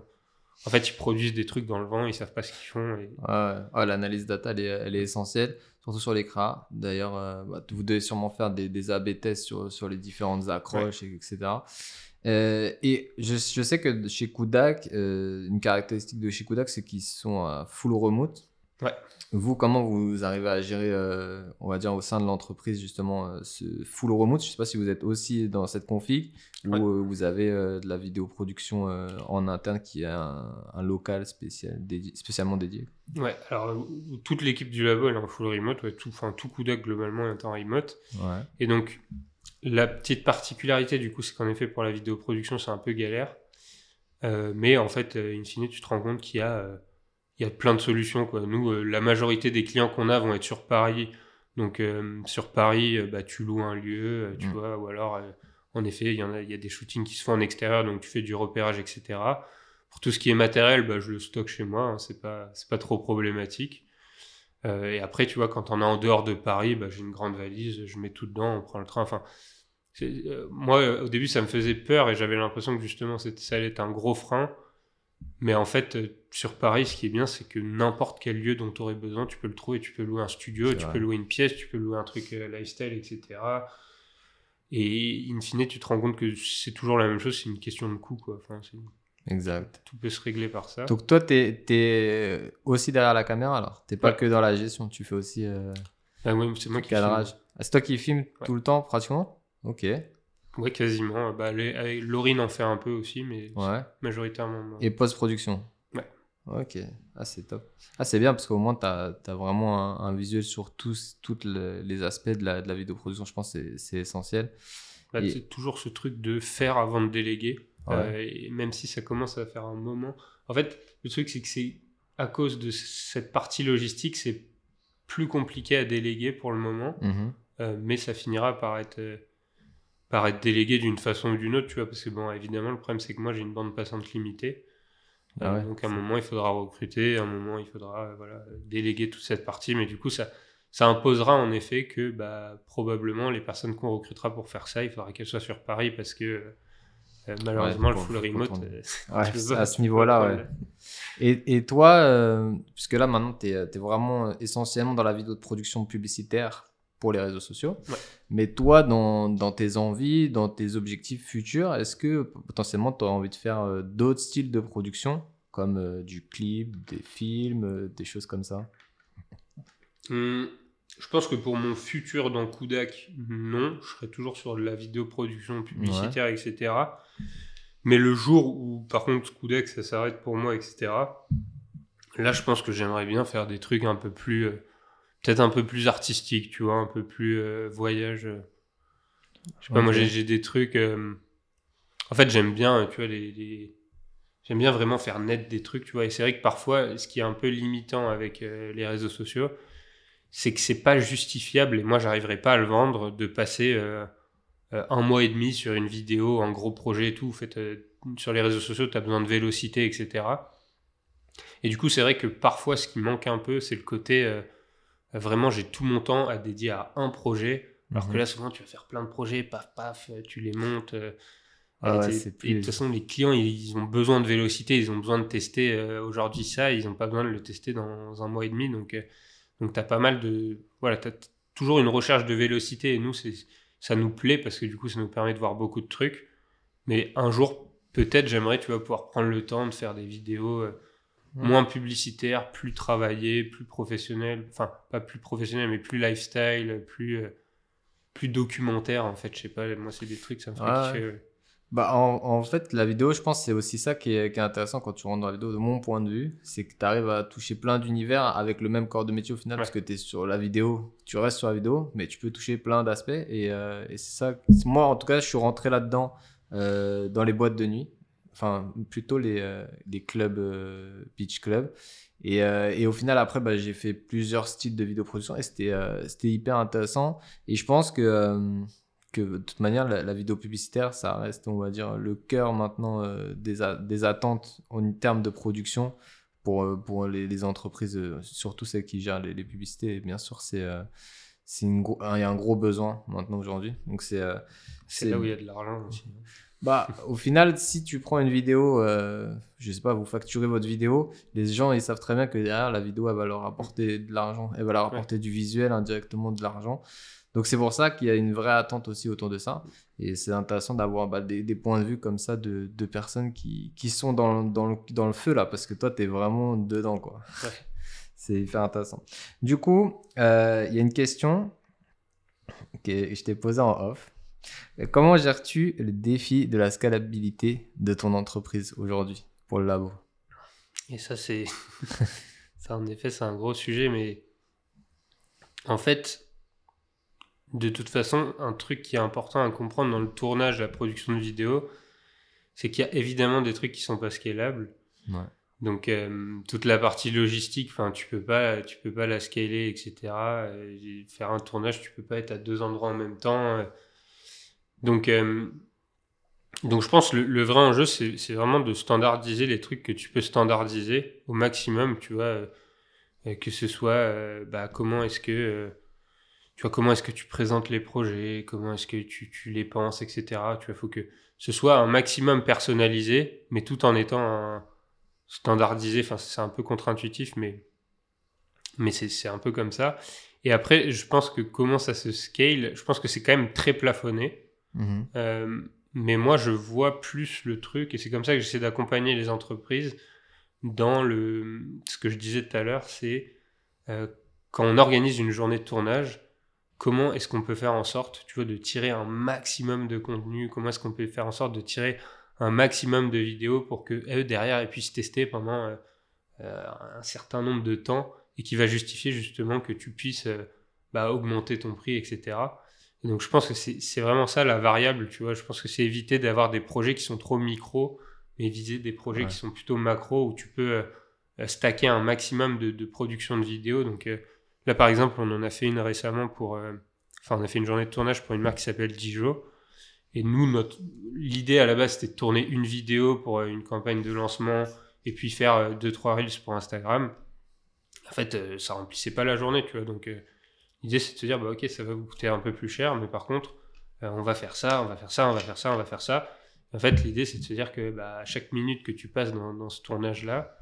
en fait ils produisent des trucs dans le vent ils savent pas ce qu'ils font et... Ouais, ouais, l'analyse data, elle est, elle est essentielle, surtout sur les CRA. D'ailleurs, euh, bah, vous devez sûrement faire des, des A-B tests sur, sur les différentes accroches, et- etc. Euh, et je, je sais que chez Kudak, euh, une caractéristique de chez Kudak, c'est qu'ils sont à full remote. Ouais. Vous, comment vous arrivez à gérer, euh, on va dire, au sein de l'entreprise, justement, euh, ce full remote? Je sais pas si vous êtes aussi dans cette config ou Ouais. euh, vous avez de la vidéoproduction en interne qui a un, un local spécial, spécialement dédié. ouais alors toute l'équipe du labo elle est en full remote ouais, tout tout Kudak globalement est en remote Ouais. Et donc, la petite particularité, du coup, c'est qu'en effet, pour la vidéoproduction, c'est un peu galère. Mais en fait, in fine, tu te rends compte qu'il y a, il y a plein de solutions. Quoi. Nous, euh, la majorité des clients qu'on a vont être sur Paris. Donc, euh, sur Paris, euh, bah, tu loues un lieu, tu Mm. vois, ou alors, en effet, il y, en a, il y a des shootings qui se font en extérieur, donc tu fais du repérage, etc. Pour tout ce qui est matériel, bah, je le stocke chez moi, hein, c'est pas, c'est pas trop problématique. Et après, tu vois, quand on est en dehors de Paris, bah, j'ai une grande valise, je mets tout dedans, on prend le train. Enfin, moi, au début, ça me faisait peur et j'avais l'impression que justement, ça allait être un gros frein. Mais en fait, sur Paris, ce qui est bien, c'est que n'importe quel lieu dont tu aurais besoin, tu peux le trouver. Tu peux louer un studio, tu vrai. peux louer une pièce, tu peux louer un truc euh, lifestyle, etc. Et in fine, tu te rends compte que c'est toujours la même chose, c'est une question de coût. Quoi. Enfin, Exact. tout peut se régler par ça. Donc toi, tu es, aussi derrière la caméra alors? T'es pas Ouais. que dans la gestion, tu fais aussi euh, Ah ouais, c'est moi qui filme. cadrage. Ah, c'est toi qui filmes tout le temps pratiquement? Ok. Ouais, quasiment. Bah, les- avec- Laurine en fait un peu aussi, mais Ouais. majoritairement. moi. Et post-production? Ouais. Ok. Ah, c'est top. Ah, c'est bien parce qu'au moins, tu as, vraiment un, un visuel sur tous le- les aspects de la, de la vidéoproduction. Je pense que c'est- essentiel. Bah, Et- C'est toujours ce truc de faire avant de déléguer. Ouais. Euh, et même si ça commence à faire un moment. En fait, le truc, c'est que c'est à cause de cette partie logistique, c'est plus compliqué à déléguer pour le moment. Mhm. Euh, mais ça finira par être, euh, par être délégué d'une façon ou d'une autre, tu vois. Parce que, bon, évidemment, le problème, c'est que moi, j'ai une bande passante limitée. Ah Euh, ouais. donc, à un moment, il faudra recruter. À un moment, il faudra euh, voilà, déléguer toute cette partie. Mais du coup, ça. Ça imposera en effet que bah, probablement les personnes qu'on recrutera pour faire ça, il faudra qu'elles soient sur Paris parce que euh, malheureusement Ouais, le full remote, euh, Ouais, à ce niveau-là, ouais. Et, et toi, euh, puisque là maintenant, tu es, vraiment euh, essentiellement dans la vidéo de production publicitaire pour les réseaux sociaux, Ouais. mais toi, dans, dans tes envies, dans tes objectifs futurs, est-ce que potentiellement tu as envie de faire euh, d'autres styles de production, comme euh, du clip, des films, euh, des choses comme ça? Hum, je pense que pour mon futur dans Kudak, non, je serai toujours sur de la vidéoproduction publicitaire, etc. Mais le jour où, par contre, Kudak, ça s'arrête pour moi, etc. Là, je pense que j'aimerais bien faire des trucs un peu plus, peut-être un peu plus artistiques, tu vois, un peu plus euh, voyage. euh. Je sais pas, moi, j'ai des trucs. euh, En fait, j'aime bien, tu vois, les. les- J'aime bien vraiment faire net des trucs, tu vois. Et c'est vrai que parfois, ce qui est un peu limitant avec euh, les réseaux sociaux, c'est que c'est pas justifiable, et moi, j'arriverai pas à le vendre, de passer un mois et demi sur une vidéo, un gros projet et tout. En fait, sur les réseaux sociaux, tu as besoin de vélocité, etc. Et du coup, c'est vrai que parfois, ce qui manque un peu, c'est le côté. Vraiment, j'ai tout mon temps à dédier à un projet. Alors que Mhm. là, souvent, tu vas faire plein de projets, paf, paf, euh, tu les montes. euh, Ah et ouais, de toute façon, les clients, ils, ont besoin de vélocité, ils ont besoin de tester euh, aujourd'hui ça, ils n'ont pas besoin de le tester dans un mois et demi. Donc, euh, donc tu as pas mal de. Voilà, tu as toujours une recherche de vélocité et nous, c'est ça nous plaît parce que du coup, ça nous permet de voir beaucoup de trucs. Mais un jour, peut-être, j'aimerais, tu vas pouvoir prendre le temps de faire des vidéos euh, Moins publicitaires, plus travaillées, plus professionnelles. Enfin, pas plus professionnelles, mais plus lifestyle, plus. euh, plus documentaire en fait je sais pas moi c'est des trucs ça me fait Ouais, kiffer ouais. Bah, en, en fait, la vidéo, je pense c'est aussi ça qui est, qui est intéressant quand tu rentres dans la vidéo, de mon point de vue. C'est que tu arrives à toucher plein d'univers avec le même corps de métier au final, Ouais. parce que tu es sur la vidéo, tu restes sur la vidéo, mais tu peux toucher plein d'aspects. Et, euh, et c'est ça. Moi, en tout cas, je suis rentré là-dedans euh, dans les boîtes de nuit. Enfin plutôt les, les clubs beach club. Et, et, au final, après, bah, j'ai fait plusieurs styles de vidéoproduction et c'était c'était hyper intéressant. Et je pense que que de toute manière, la, vidéo publicitaire, ça reste, on va dire, le cœur maintenant des, des, attentes en termes de production pour, euh, pour les, entreprises, euh, surtout celles qui gèrent les, publicités. bien sûr, c'est c'est il y a un gros besoin maintenant aujourd'hui. Donc c'est c'est là où il y a de l'argent aussi. Bah, au final, si tu prends une vidéo, euh, je sais pas, vous facturez votre vidéo, les gens ils savent très bien que derrière la vidéo elle va leur apporter de l'argent, elle va leur apporter du visuel indirectement de l'argent. Donc c'est pour ça qu'il y a une vraie attente aussi autour de ça. Et c'est intéressant d'avoir bah, des, des, points de vue comme ça de, de personnes qui, qui sont dans, dans, le, dans, le, feu là, parce que toi, tu es vraiment dedans. quoi. c'est hyper intéressant. Du coup, euh, il y a une question que je t'ai posée en off. Comment gères-tu le défi de la scalabilité de ton entreprise aujourd'hui pour le labo? Et ça, c'est. ça, en effet, c'est un gros sujet, mais en fait, de toute façon, un truc qui est important à comprendre dans le tournage, la production de vidéos, c'est qu'il y a évidemment des trucs qui sont pas scalables. Donc euh, toute la partie logistique, enfin tu peux pas, tu peux pas la scaler, etc. Euh, faire un tournage, tu peux pas être à deux endroits en même temps. Euh. Donc donc je pense le, le vrai enjeu c'est vraiment de standardiser les trucs que tu peux standardiser au maximum, tu vois, que ce soit bah, comment est-ce que tu est-ce que tu présentes les projets, comment est-ce que tu, tu, les penses, etc. Tu vois, faut que ce soit un maximum personnalisé, mais tout en étant standardisé. Enfin, c'est un peu contre-intuitif, mais, mais c'est un peu comme ça. Et après, je pense que comment ça se scale, je pense que c'est quand même très plafonné. Mm-hmm. Euh, mais moi, je vois plus le truc, et c'est comme ça que j'essaie d'accompagner les entreprises dans le. Ce que je disais tout à l'heure, c'est euh, quand on organise une journée de tournage, comment est-ce qu'on peut faire en sorte, tu vois, de tirer un maximum de contenu, comment est-ce qu'on peut faire en sorte de tirer un maximum de vidéos pour que derrière ils puissent tester pendant euh, un certain nombre de temps et qui va justifier justement que tu puisses bah, augmenter ton prix, etc. donc je pense que c'est vraiment ça la variable, tu vois. Je pense que c'est éviter d'avoir des projets qui sont trop micro, mais viser des projets qui sont plutôt macro où tu peux stacker un maximum de, de production de vidéos. Donc Là, par exemple, on en a fait une récemment pour. Euh, enfin, on a fait une journée de tournage pour une marque qui s'appelle Dijo. Et nous, notre l'idée à la base, c'était de tourner une vidéo pour euh, une campagne de lancement et puis faire 2-3 euh, reels pour Instagram. En fait, ça remplissait pas la journée, tu vois. Donc, l'idée, c'est de se dire, bah, ok, ça va vous coûter un peu plus cher, mais par contre, on va faire ça, on va faire ça, on va faire ça, on va faire ça. En fait, l'idée, c'est de se dire que bah, chaque minute que tu passes dans, ce tournage-là,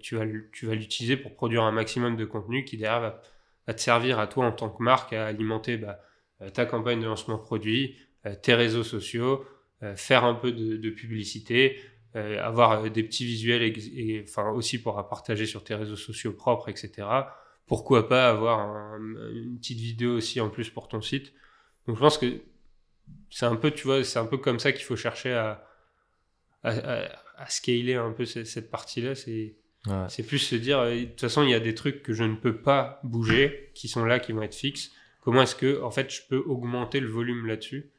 tu vas, tu vas l'utiliser pour produire un maximum de contenu qui derrière va te servir à toi en tant que marque à alimenter bah, euh, ta campagne de lancement produit, euh, tes réseaux sociaux, euh, faire un peu de, publicité, avoir des petits visuels et, enfin aussi pour partager sur tes réseaux sociaux propres, etc. Pourquoi pas avoir une petite vidéo aussi en plus pour ton site. Donc je pense que c'est un peu, tu vois, c'est un peu comme ça qu'il faut chercher à, à, scaler un peu cette, cette partie-là. C'est c'est plus se dire, euh, de toute façon, il y a des trucs que je ne peux pas bouger, qui sont là, qui vont être fixes. Comment est-ce que, en fait, je peux augmenter le volume là-dessus?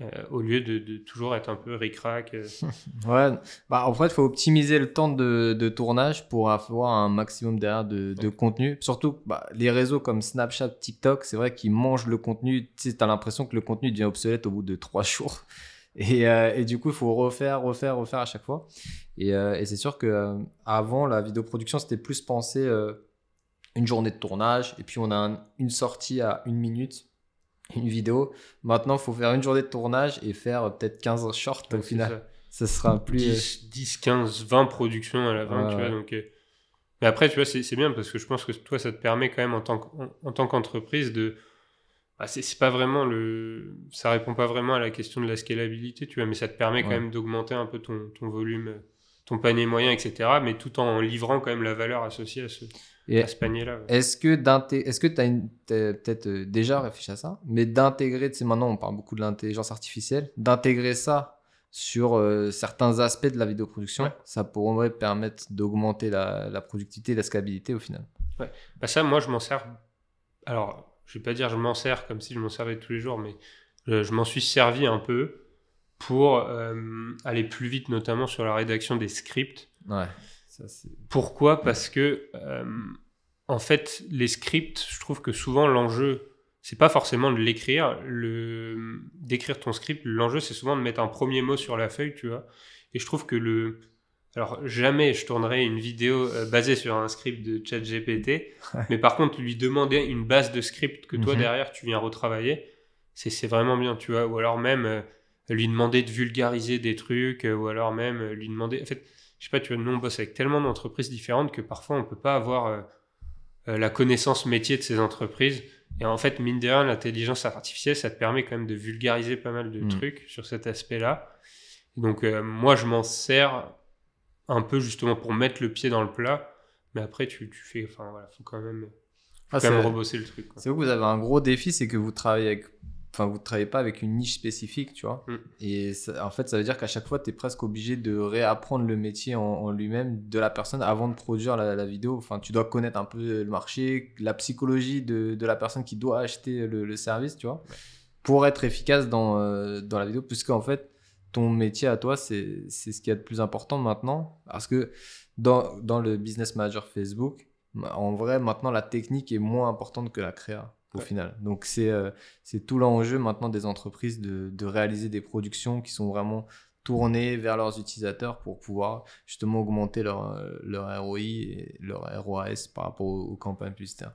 Euh, au lieu de, toujours être un peu ric-rac euh. Ouais, bah, en fait, il faut optimiser le temps de, tournage pour avoir un maximum derrière de, contenu. Surtout, bah, les réseaux comme Snapchat, TikTok, c'est vrai qu'ils mangent le contenu. Tu as l'impression que le contenu devient obsolète au bout de trois jours. Euh, et, du coup, il faut refaire, refaire, refaire à chaque fois. Et, euh, c'est sûr que avant, la vidéoproduction, c'était plus penser une journée de tournage, et puis on a une sortie à une minute, une vidéo. Maintenant, il faut faire une journée de tournage et faire peut-être 15 shorts au final. Ça. sera plus. 10, 15, 20 productions à la fin, tu vois. Donc, Mais après, tu vois, c'est bien parce que je pense que toi, ça te permet quand même en tant qu'entreprise de ah, c'est pas vraiment le ça répond pas vraiment à la question de la scalabilité tu vois mais ça te permet quand même d'augmenter un peu ton, ton, volume ton panier moyen etc mais tout en livrant quand même la valeur associée à ce, à ce panier là est-ce que est-ce que tu as peut-être euh, déjà réfléchi à ça mais d'intégrer tu sais maintenant on parle beaucoup de l'intelligence artificielle d'intégrer ça sur euh, certains aspects de la vidéoproduction ça pourrait permettre d'augmenter la, la productivité et la scalabilité au final ouais bah ça moi je m'en sers alors je vais pas dire je m'en sers comme si je m'en servais tous les jours, mais je, m'en suis servi un peu pour aller plus vite, notamment sur la rédaction des scripts. Ouais. Pourquoi? Parce que, en fait, les scripts, je trouve que souvent l'enjeu, c'est pas forcément de l'écrire, le d'écrire ton script. L'enjeu, c'est souvent de mettre un premier mot sur la feuille, tu vois. Et je trouve que le alors, jamais je tournerai une vidéo euh, basée sur un script de ChatGPT, mais par contre, lui demander une base de script que toi, mhm. derrière, tu viens retravailler, c'est vraiment bien, tu vois. Ou alors même euh, lui demander de vulgariser des trucs, euh, ou alors même lui demander. En fait, je sais pas, tu vois, nous, on bosse avec tellement d'entreprises différentes que parfois, on peut pas avoir la connaissance métier de ces entreprises. Et en fait, mine de rien, l'intelligence artificielle, ça te permet quand même de vulgariser pas mal de mhm. trucs sur cet aspect-là. Donc, moi, je m'en sers un peu justement pour mettre le pied dans le plat. Mais après, tu, tu fais. Enfin, voilà, faut quand même, faut ah, quand même rebosser le truc. C'est vous, vous avez un gros défi, c'est que vous travaillez avec. Enfin, vous travaillez pas avec une niche spécifique, tu vois. Mm. Et en fait, ça veut dire qu'à chaque fois, tu es presque obligé de réapprendre le métier en, lui-même de la personne avant de produire la, vidéo. Enfin, tu dois connaître un peu le marché, la psychologie de, de la personne qui doit acheter le, service, tu vois, pour être efficace dans, euh, dans la vidéo. Puisqu'en fait, ton métier à toi, c'est ce qui est le plus important maintenant. Parce que dans, dans, le business manager Facebook, en vrai, maintenant, la technique est moins importante que la créa au final. Donc, c'est euh, c'est tout l'enjeu maintenant des entreprises de, de, réaliser des productions qui sont vraiment tournées vers leurs utilisateurs pour pouvoir justement augmenter leur, leur ROI et leur ROAS par rapport aux, campagnes publicitaires.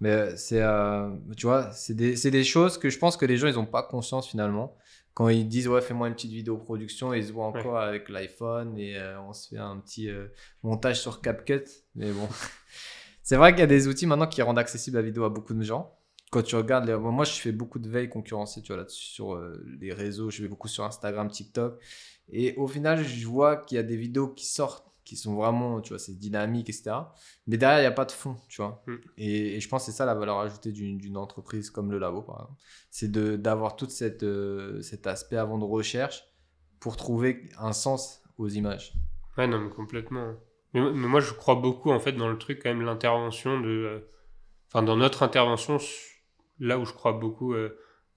Mais euh, c'est, euh, tu vois, c'est des, des, choses que je pense que les gens, ils n'ont pas conscience finalement. Quand ils disent ouais fais-moi une petite vidéo production ils se voient encore avec l'iPhone et euh, on se fait un petit euh, montage sur CapCut. Mais bon c'est vrai qu'il y a des outils maintenant qui rendent accessible la vidéo à beaucoup de gens quand tu regardes moi je fais beaucoup de veille concurrencée tu vois là sur euh, les réseaux je vais beaucoup sur Instagram TikTok et au final je vois qu'il y a des vidéos qui sortent qui sont vraiment, tu vois, c'est dynamique, etc. Mais derrière, il n'y a pas de fond, tu vois. Mm. Et, je pense que c'est ça la valeur ajoutée d'une entreprise comme le labo, par exemple. C'est d'avoir tout euh, cet aspect avant de recherche pour trouver un sens aux images. Ouais, non, mais complètement. Mais, moi, je crois beaucoup, en fait, dans le truc, quand même, l'intervention de. Euh, enfin, dans notre intervention, là où je crois beaucoup euh,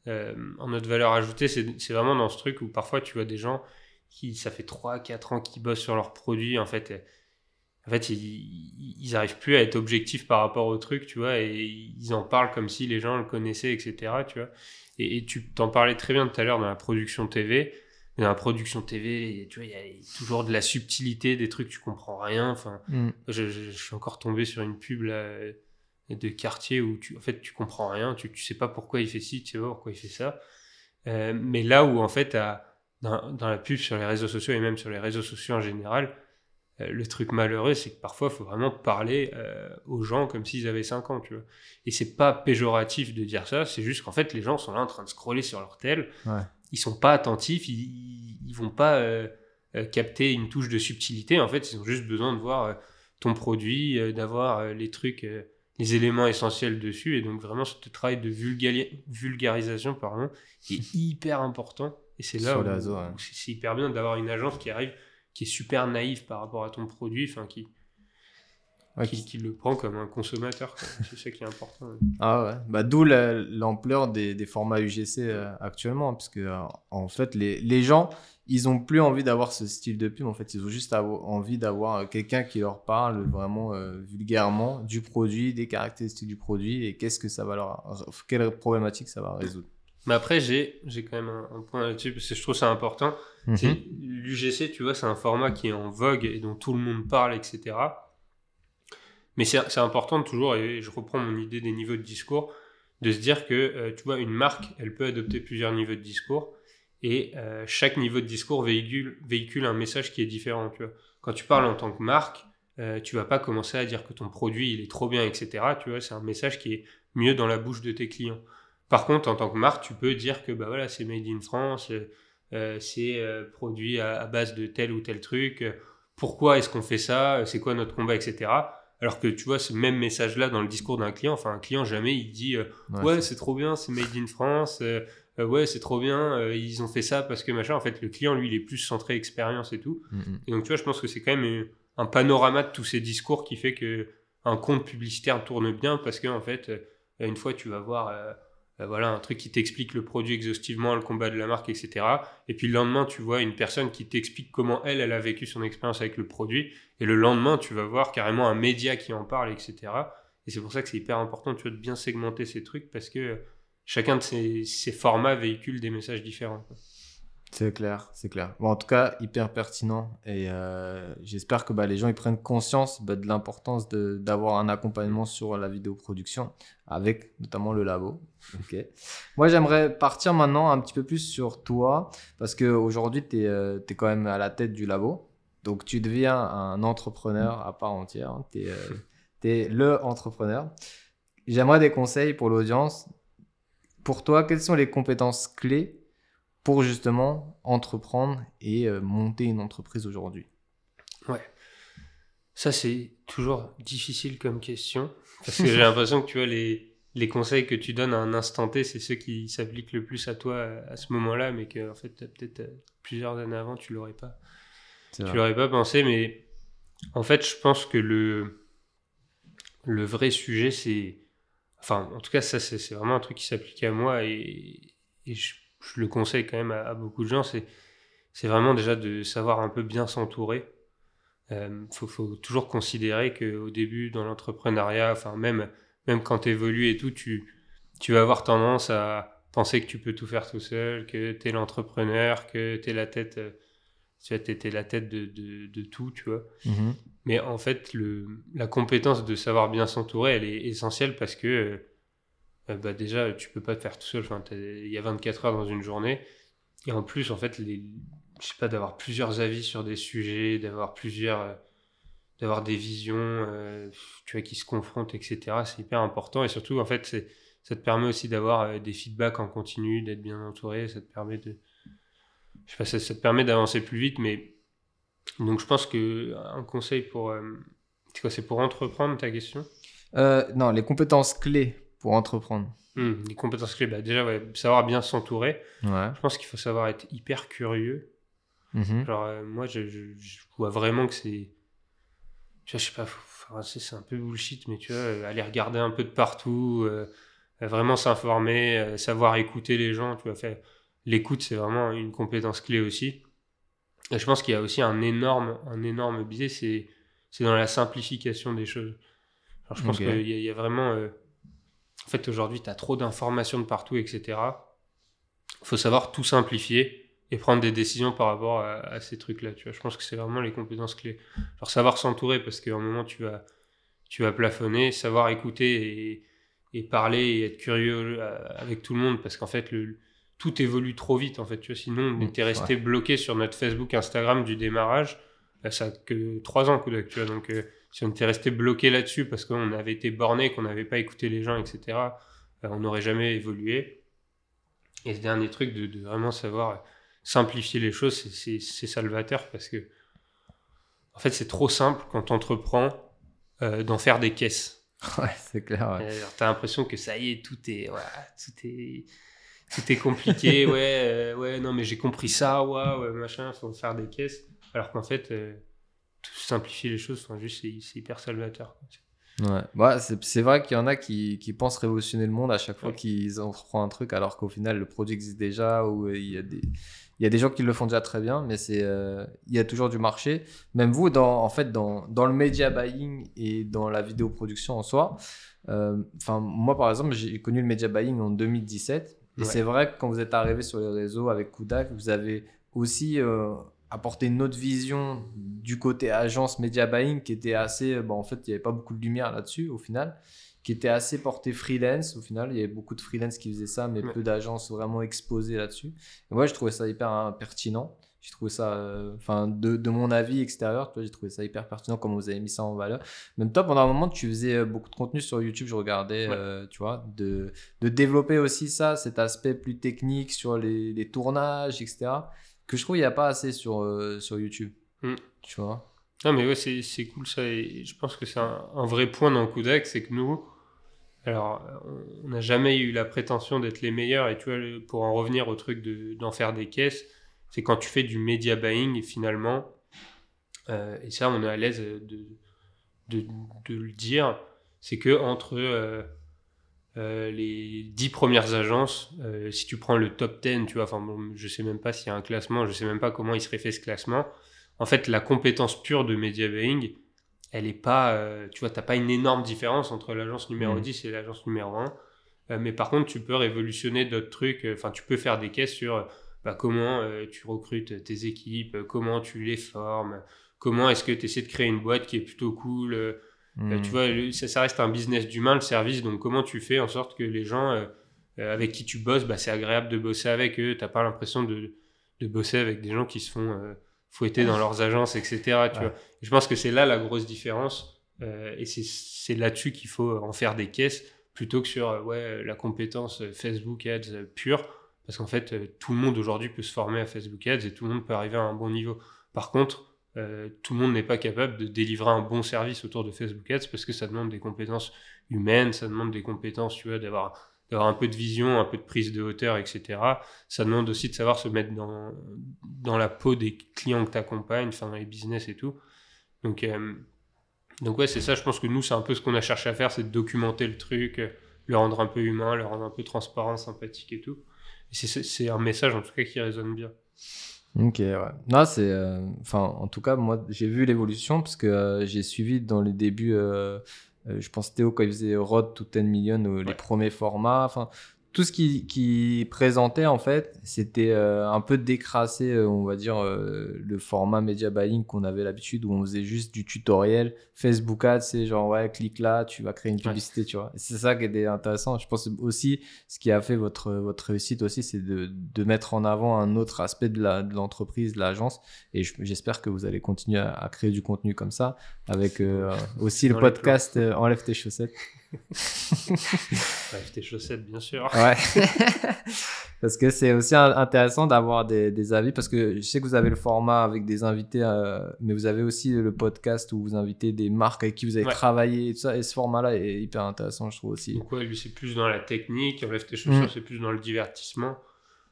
en notre valeur ajoutée, c'est vraiment dans ce truc où parfois tu vois des gens qui, ça fait 3-4 ans qu'ils bossent sur leurs produits, en fait, en fait ils, ils arrivent plus à être objectifs par rapport au truc, tu vois, et ils en parlent comme si les gens le connaissaient, etc., tu vois. Et, tu t'en parlais très bien tout à l'heure dans la production TV. Dans la production TV, tu vois, il y a toujours de la subtilité, des trucs, tu comprends rien. Enfin, mm. je, suis encore tombé sur une pub là, de quartier où tu, en fait, tu comprends rien, tu, tu sais pas pourquoi il fait ci, tu sais pas pourquoi il fait ça. Euh, mais là où, en fait, à, dans, dans, la pub sur les réseaux sociaux et même sur les réseaux sociaux en général, euh, le truc malheureux, c'est que parfois, il faut vraiment parler euh, aux gens comme s'ils avaient 5 ans, tu vois. Et c'est pas péjoratif de dire ça, c'est juste qu'en fait, les gens sont là en train de scroller sur leur tel, ouais. Ils sont pas attentifs, ils, ils vont pas euh, capter une touche de subtilité, en fait, ils ont juste besoin de voir ton produit, d'avoir les trucs, les éléments essentiels dessus, et donc vraiment, ce travail de vulgarisation, pardon, est hyper important. Et c'est là où, c'est hyper bien d'avoir une agence qui arrive, qui est super naïve par rapport à ton produit, enfin qui, qui, le prend comme un consommateur. c'est ça qui est important. Ah ouais, bah, d'où l'ampleur des, des, formats UGC euh, actuellement, parce que euh, en fait, les, les, gens, ils ont plus envie d'avoir ce style de pub. En fait, ils ont juste envie d'avoir euh, quelqu'un qui leur parle vraiment vulgairement du produit, des caractéristiques du produit et qu'est-ce que ça va leur, quelle problématique ça va résoudre. Mais après, j'ai, j'ai quand même un, point là-dessus, parce que je trouve ça important. Mhm. L'UGC, tu vois, c'est un format qui est en vogue et dont tout le monde parle, etc. Mais c'est, important toujours, et je reprends mon idée des niveaux de discours, de se dire que, euh, tu vois, une marque, elle peut adopter plusieurs niveaux de discours, et euh, chaque niveau de discours véhicule, véhicule un message qui est différent, tu. Quand tu parles en tant que marque, euh, tu vas pas commencer à dire que ton produit, il est trop bien, etc. Tu vois, c'est un message qui est mieux dans la bouche de tes clients. Par contre, en tant que marque, tu peux dire que bah voilà, c'est made in France, euh, c'est produit à, base de tel ou tel truc. pourquoi est-ce qu'on fait ça C'est quoi notre combat, etc. Alors que tu vois, ce même message-là dans le discours d'un client, enfin un client jamais il dit euh, ouais, c'est trop bien, c'est made in France, ouais c'est trop bien, ils ont fait ça parce que machin. En fait, le client lui il est plus centré expérience et tout. Mm. Et donc tu vois, je pense que c'est quand même un panorama de tous ces discours qui fait que un compte publicitaire tourne bien parce que en fait, une fois tu vas voir euh, voilà, un truc qui t'explique le produit exhaustivement, le combat de la marque, etc. Et puis le lendemain, tu vois une personne qui t'explique comment elle, elle a vécu son expérience avec le produit. Et le lendemain, tu vas voir carrément un média qui en parle, etc. Et c'est pour ça que c'est hyper important, de bien segmenter ces trucs parce que chacun de ces formats véhicule des messages différents. C'est clair, c'est clair. Bon, en tout cas, hyper pertinent. Et euh, j'espère que bah, les gens ils prennent conscience bah, de l'importance d'avoir un accompagnement sur la vidéoproduction, avec notamment le labo. Ok. Moi, j'aimerais partir maintenant un petit peu plus sur toi, parce qu'aujourd'hui, tu es, euh, es, quand même à la tête du labo. Donc, tu deviens un entrepreneur à part entière. Tu es, euh, es, le entrepreneur. J'aimerais des conseils pour l'audience. Pour toi, quelles sont les compétences clés pour justement entreprendre et euh, monter une entreprise aujourd'hui Ouais. Ça, c'est toujours difficile comme question. Parce que j'ai l'impression que tu vois, les, les conseils que tu donnes à un instant T, c'est ceux qui s'appliquent le plus à toi à, ce moment-là, mais que en fait, peut-être euh, plusieurs années avant, tu l'aurais pas. Tu l'aurais pas pensé, mais en fait, je pense que le, le vrai sujet, c'est. Enfin, en tout cas, ça, c'est vraiment un truc qui s'applique à moi et, et je je le conseille quand même à, beaucoup de gens, c'est, c'est vraiment déjà de savoir un peu bien s'entourer. Il euh, faut, faut, toujours considérer qu'au début, dans l'entrepreneuriat, enfin même, même quand tu évolues et tout, tu, tu vas avoir tendance à penser que tu peux tout faire tout seul, que tu es l'entrepreneur, que tu es la tête, euh, tu es la tête de, de, de, tout, tu vois. Mm-hmm. Mais en fait, le, la compétence de savoir bien s'entourer, elle est essentielle parce que euh, bah déjà, tu peux pas te faire tout seul. Il y a 24 heures dans une journée. Et en plus, en fait, les, je sais pas, d'avoir plusieurs avis sur des sujets, d'avoir plusieurs, euh, d'avoir des visions, euh, tu vois, qui se confrontent, etc. C'est hyper important. Et surtout, en fait, ça te permet aussi d'avoir des feedbacks en continu, d'être bien entouré. Ça te permet de, je sais pas, ça, te permet d'avancer plus vite. Mais donc, je pense que un conseil pour, c'est quoi, c'est pour entreprendre ta question? Non, les compétences clés pour entreprendre hmm, Les compétences clés, bah déjà, savoir bien s'entourer. Je pense qu'il faut savoir être hyper curieux. Mhm. Genre, euh, moi, je, vois vraiment que c'est. Je sais pas, c'est un peu bullshit, mais tu vois, euh, aller regarder un peu de partout, euh, vraiment s'informer, savoir écouter les gens, tu vois, faire. L'écoute, c'est vraiment une compétence clé aussi. Et je pense qu'il y a aussi un énorme, un énorme biais, c'est, c'est dans la simplification des choses. Alors, je pense qu'il y, y, a vraiment en fait, aujourd'hui, tu as trop d'informations de partout, etc. Il faut savoir tout simplifier et prendre des décisions par rapport à, ces trucs-là. Tu vois, je pense que c'est vraiment les compétences clés. Genre savoir s'entourer parce qu'à un moment, tu vas, tu vas plafonner, savoir écouter et, parler et être curieux euh, avec tout le monde parce qu'en fait, le, tout évolue trop vite. En fait, tu vois, sinon, on était resté bloqué sur notre Facebook, Instagram du démarrage. ça a que trois ans, coup d'actu. Donc, euh, si on était resté bloqué là-dessus parce qu'on avait été borné, qu'on n'avait pas écouté les gens, etc., euh, on n'aurait jamais évolué. Et ce dernier truc de, vraiment savoir simplifier les choses, c'est salvateur parce que, en fait, c'est trop simple quand on entreprend euh, d'en faire des caisses. Ouais, c'est clair. Ouais. T'as l'impression que ça y est, tout est, tout est, tout est compliqué. ouais, euh, ouais, non, mais j'ai compris ça, ouais, ouais, machin, faut faire des caisses. Alors qu'en fait, simplifier les choses, enfin, juste, c'est hyper salvateur. Ouais, ouais c'est vrai qu'il y en a qui, qui, pensent révolutionner le monde à chaque fois qu'ils entreprennent un truc, alors qu'au final, le produit existe déjà, ou euh, il y, a des, il y a des gens qui le font déjà très bien, mais c'est euh, il y a toujours du marché. Même vous, dans, en fait, dans, dans le media buying et dans la vidéoproduction en soi, euh, moi, par exemple, j'ai connu le media buying en 2017, et c'est vrai que quand vous êtes arrivé sur les réseaux avec Kudak, vous avez aussi apporter une autre vision du côté agence media buying qui était assez bon en fait il n'y avait pas beaucoup de lumière là-dessus au final qui était assez porté freelance au final il y avait beaucoup de freelance qui faisaient ça mais peu d'agences vraiment exposées là-dessus. Et moi je trouvais ça hyper hein, pertinent. J'ai trouvé ça euh, enfin de, de, mon avis extérieur j'ai trouvé ça hyper pertinent comme vous avez mis ça en valeur. Même toi pendant un moment tu faisais euh, beaucoup de contenu sur YouTube je regardais euh, tu vois de, de développer aussi ça cet aspect plus technique sur les, les tournages etc que je trouve il n'y a pas assez sur, euh, sur YouTube. Hmm. Tu vois? Non, mais ouais, c'est cool ça. Et je pense que c'est un, vrai point dans Kudak, c'est que nous, alors, on n'a jamais eu la prétention d'être les meilleurs. Et tu vois, pour en revenir au truc d'en faire des caisses, c'est quand tu fais du media buying et finalement, euh, et ça, on est à l'aise de, de, de, le dire, c'est que entre. Euh, les 10 premières agences, si tu prends le top 10, tu vois, enfin, bon, je sais même pas s'il y a un classement, je sais même pas comment il serait fait ce classement. En fait, la compétence pure de media buying, elle est pas, tu vois, t'as pas une énorme différence entre l'agence numéro 10 mmh. et l'agence numéro 1. mais par contre, tu peux révolutionner d'autres trucs. Enfin, tu peux faire des caisses sur bah, comment tu recrutes tes équipes, comment tu les formes, comment est-ce que tu essaies de créer une boîte qui est plutôt cool. Euh, euh, tu hmm. vois, ça, reste un business d'humain, le service. Donc, comment tu fais en sorte que les gens euh, avec qui tu bosses, bah, c'est agréable de bosser avec eux. Tu n'as pas l'impression de, de, bosser avec des gens qui se font fouetter dans leurs agences, etc. Tu vois. Je pense que c'est là la grosse différence. et c'est là-dessus qu'il faut en faire des caisses plutôt que sur ouais, la compétence Facebook Ads pure. Parce qu'en fait, tout le monde aujourd'hui peut se former à Facebook Ads et tout le monde peut arriver à un bon niveau. Par contre, euh, tout le monde n'est pas capable de délivrer un bon service autour de Facebook Ads parce que ça demande des compétences humaines, ça demande des compétences, tu vois, d'avoir un peu de vision, un peu de prise de hauteur, etc. Ça demande aussi de savoir se mettre dans, la peau des clients que tu accompagnes, enfin dans les business et tout. Donc, euh, donc ouais, c'est ça, je pense que nous, c'est un peu ce qu'on a cherché à faire, c'est de documenter le truc, le rendre un peu humain, le rendre un peu transparent, sympathique et tout. C'est un message en tout cas qui résonne bien. Ok, ouais. Non, c'est. Euh, enfin, en tout cas, moi, j'ai vu l'évolution parce que euh, j'ai suivi dans les débuts. Euh, je pense Théo quand il faisait Road to 10 Million, les premiers formats. Enfin, tout ce qui, qui présentait en fait, c'était euh, un peu décrassé, euh, on va dire, euh, le format media buying qu'on avait l'habitude où on faisait juste du tutoriel. Facebook Ads, c'est genre, ouais, clique là, tu vas créer une publicité, tu vois. C'est ça qui était intéressant. Je pense aussi, ce qui a fait votre, votre réussite aussi, c'est de, de mettre en avant un autre aspect de l'entreprise, de, de l'agence. Et j'espère que vous allez continuer à, créer du contenu comme ça, avec aussi le podcast Enlève tes chaussettes. Bref, tes chaussettes, bien sûr. Ouais. parce que c'est aussi intéressant d'avoir des, avis, parce que je sais que vous avez le format avec des invités, euh, mais vous avez aussi le podcast où vous invitez des marques avec qui vous avez travaillé et tout ça. Et ce format-là est hyper intéressant, je trouve aussi. Donc, ouais, lui, c'est plus dans la technique. Enlève tes chaussures, mm. c'est plus dans le divertissement.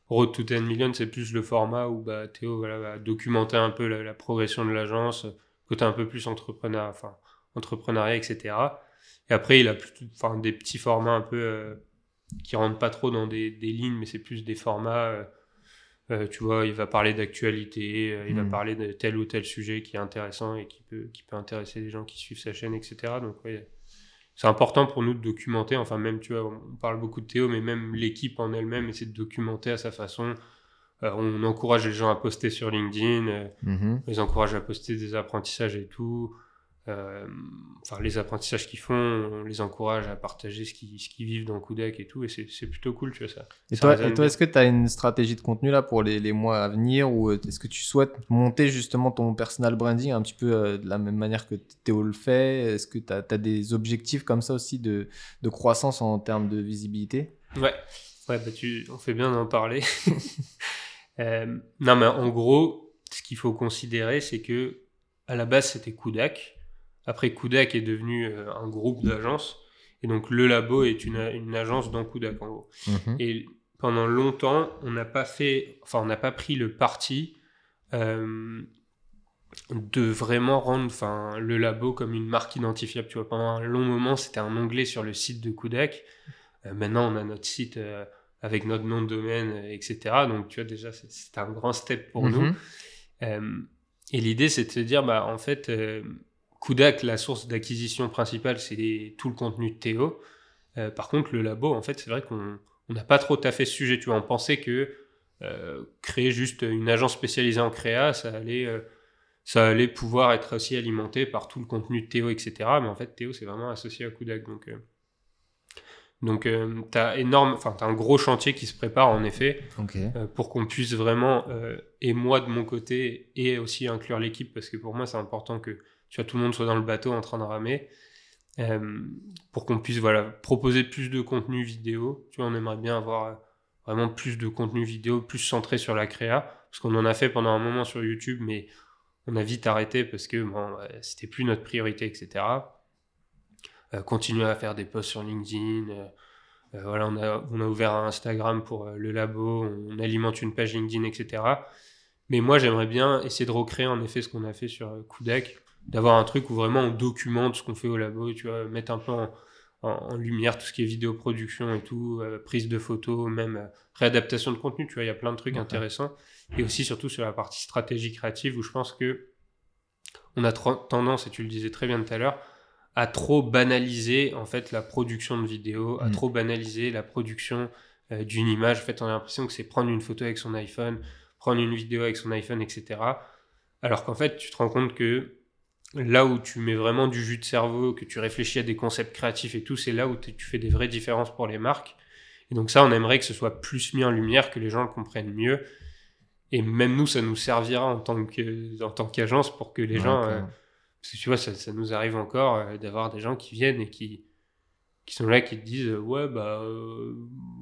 Road to 10 million, c'est plus le format où bah, Théo voilà, va documenter un peu la, progression de l'agence, côté un peu plus entrepreneur, enfin, entrepreneuriat, etc. Et après, il a plutôt, enfin, des petits formats un peu euh, qui rentrent pas trop dans des, des lignes, mais c'est plus des formats. Euh, euh, tu vois, il va parler d'actualité, il va hmm. parler de tel ou tel sujet qui est intéressant et qui peut, qui peut intéresser les gens qui suivent sa chaîne, etc. Donc, c'est important pour nous de documenter. Enfin, même, tu vois, on parle beaucoup de Théo, mais même l'équipe en elle-même essaie de documenter à sa façon. on encourage les gens à poster sur LinkedIn, mm-hmm. on les encourage à poster des apprentissages et tout. Euh, enfin, les apprentissages qu'ils font, on les encourage à partager ce qu'ils vivent dans Koudek et tout, et c'est plutôt cool, tu vois ça. Et toi, toi est-ce que tu as une stratégie de contenu là pour les, les mois à venir, ou euh, est-ce que tu souhaites monter justement ton personal branding un petit peu euh, de la même manière que Théo le fait? Est-ce que tu as, as, des objectifs comme ça aussi de, de croissance en termes de visibilité? Ouais, ouais bah tu, on fait bien d'en parler. non, mais en gros, ce qu'il faut considérer, c'est que à la base, c'était Kudak. Après, Kudak est devenu euh, un groupe d'agences. Et donc, le labo est une, une agence dans Kudak, en gros. Mhm. Et pendant longtemps, on n'a pas fait, enfin, on n'a pas pris le parti euh, de vraiment rendre, enfin, le labo comme une marque identifiable. Tu vois, pendant un long moment, c'était un onglet sur le site de Kudak. Euh, maintenant, on a notre site avec notre nom de domaine, etc. Donc, tu vois, déjà, c'est un grand step pour nous. Mhm. et l'idée, c'est de se dire, bah, en fait, Kudak, la source d'acquisition principale, c'est tout le contenu de Théo. Euh, par contre, le labo, en fait, c'est vrai qu'on n'a pas trop taffé ce sujet. Tu vois, on pensait que euh, créer juste une agence spécialisée en créa, ça allait, euh, ça allait pouvoir être aussi alimenté par tout le contenu de Théo, etc. Mais en fait, Théo, c'est vraiment associé à Kudak. Donc, donc tu as énorme, enfin, as un gros chantier qui se prépare, en effet, pour qu'on puisse vraiment, et moi de mon côté, et aussi inclure l'équipe, parce que pour moi, c'est important que tu vois, tout le monde soit dans le bateau en train de ramer, euh, pour qu'on puisse voilà, proposer plus de contenu vidéo. Tu vois, on aimerait bien avoir euh, vraiment plus de contenu vidéo, plus centré sur la créa, parce qu'on en a fait pendant un moment sur YouTube, mais on a vite arrêté parce que bon, c'était plus notre priorité, etc. Euh, continuer à faire des posts sur LinkedIn. voilà, on a, on a ouvert un Instagram pour le labo, on alimente une page LinkedIn, etc. Mais moi, j'aimerais bien essayer de recréer en effet ce qu'on a fait sur Koudek, d'avoir un truc où vraiment on documente ce qu'on fait au labo, tu vois, mettre un peu en, lumière, tout ce qui est vidéo production et tout, prise de photos, même réadaptation de contenu, tu vois, il y a plein de trucs intéressants. Et aussi surtout sur la partie stratégie créative où je pense que on a tendance, et tu le disais très bien tout à l'heure, à trop banaliser en fait la production de vidéos, à mm. trop banaliser la production euh, d'une image. En fait, on a l'impression que c'est prendre une photo avec son iPhone, prendre une vidéo avec son iPhone, etc. Alors qu'en fait, tu te rends compte que là où tu mets vraiment du jus de cerveau, que tu réfléchis à des concepts créatifs et tout, c'est là où tu fais des vraies différences pour les marques. Et donc ça, on aimerait que ce soit plus mis en lumière, que les gens le comprennent mieux. Et même nous, ça nous servira en tant que en tant qu'agence pour que les gens euh, parce que tu vois, ça, ça nous arrive encore euh, d'avoir des gens qui viennent et qui, qui sont là, qui te disent Ouais, bah, euh,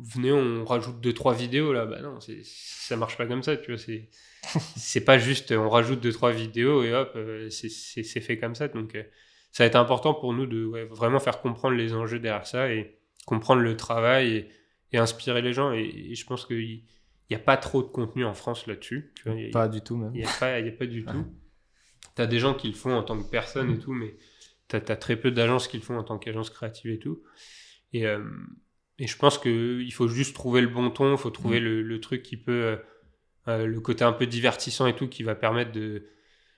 venez, on rajoute deux, trois vidéos là. Bah non, ça marche pas comme ça, tu vois. C'est, c'est pas juste on rajoute deux, trois vidéos et hop, c'est, fait comme ça. Donc, ça va être important pour nous de vraiment faire comprendre les enjeux derrière ça et comprendre le travail et, et inspirer les gens. Et, je pense qu'il n'y a pas trop de contenu en France là-dessus. Pas du tout, même. Il n'y a, pas, y a pas du tout tu as des gens qui le font en tant que personne et tout, mais tu as, très peu d'agences qui le font en tant qu'agence créative et tout. Et, euh, et je pense qu'il faut juste trouver le bon ton, il faut trouver mm. le, truc qui peut, euh, euh, le côté un peu divertissant et tout, qui va permettre de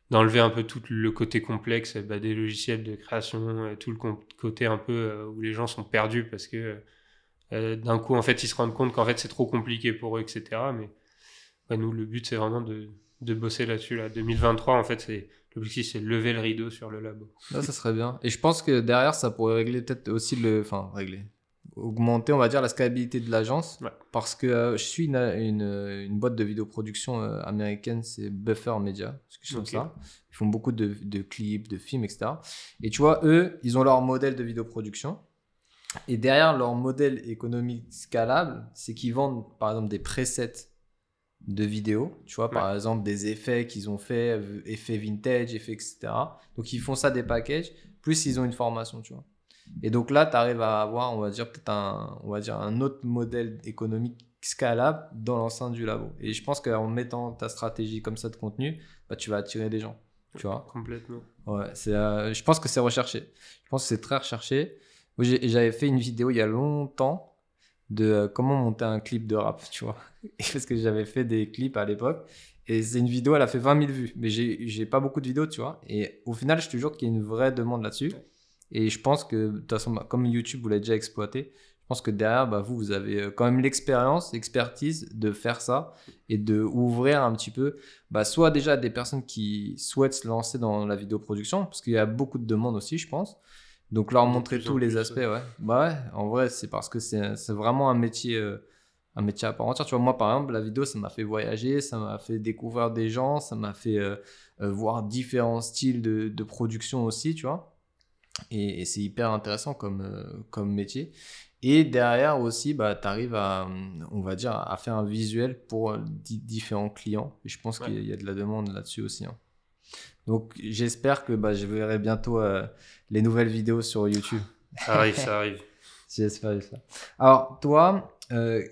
d'enlever un peu tout le côté complexe bah, des logiciels de création, tout le côté un peu où les gens sont perdus parce que d'un coup, en fait, ils se rendent compte qu'en fait, c'est trop compliqué pour eux, etc. Mais nous, le but, c'est vraiment de, de bosser là-dessus. Là. 2023, en fait, c'est L'objectif, c'est lever le rideau sur le labo. Ça serait bien. Et je pense que derrière, ça pourrait régler peut-être aussi le. Enfin, régler. Augmenter, on va dire, la scalabilité de l'agence. Parce que euh, je suis une, une, boîte de vidéoproduction euh, américaine, c'est Buffer Media. Ça. Ils font beaucoup de, de, clips, de films, etc. Et tu vois, eux, ils ont leur modèle de vidéoproduction. Et derrière leur modèle économique scalable, c'est qu'ils vendent, par exemple, des presets de vidéos, tu vois, par exemple des effets qu'ils ont fait, effets vintage, effets, etc. Donc ils font ça des packages, plus ils ont une formation, tu vois. Et donc là, tu arrives à avoir, on va dire, peut-être un, on va dire, un autre modèle économique scalable dans l'enceinte du labo. Et je pense qu'en mettant ta stratégie comme ça de contenu, bah, tu vas attirer des gens, tu vois. Complètement. Ouais, c'est, euh, je pense que c'est recherché. Je pense que c'est très recherché. J'avais fait une vidéo il y a longtemps de euh, comment monter un clip de rap, tu vois. Parce que j'avais fait des clips à l'époque. Et c'est une vidéo, elle a fait 20 000 vues. Mais j'ai pas beaucoup de vidéos, tu vois. Et au final, je te jure qu'il y a une vraie demande là-dessus. Et je pense que, de toute façon, bah, comme YouTube, vous l'avez déjà exploité, je pense que derrière, bah, vous, vous avez euh, quand même l'expérience, l'expertise de faire ça et de ouvrir un petit peu, bah, soit déjà des personnes qui souhaitent se lancer dans la vidéoproduction, parce qu'il y a beaucoup de demandes aussi, je pense. Donc leur montrer tous les aspects, ouais. Bah ouais, en vrai, c'est parce que c'est vraiment un métier, euh, un métier à part entière. Tu vois, moi, par exemple, la vidéo, ça m'a fait voyager, ça m'a fait découvrir des gens, ça m'a fait euh, euh, voir différents styles de, de, production aussi, tu vois. Et, c'est hyper intéressant comme, comme métier. Et derrière aussi, bah, tu arrives à, on va dire, à faire un visuel pour différents clients. Et je pense qu'il y a de la demande là-dessus aussi. Hein. Donc j'espère que bah, je verrai bientôt euh, les nouvelles vidéos sur YouTube. Ça arrive, ça arrive. j'espère ça. Alors toi, euh,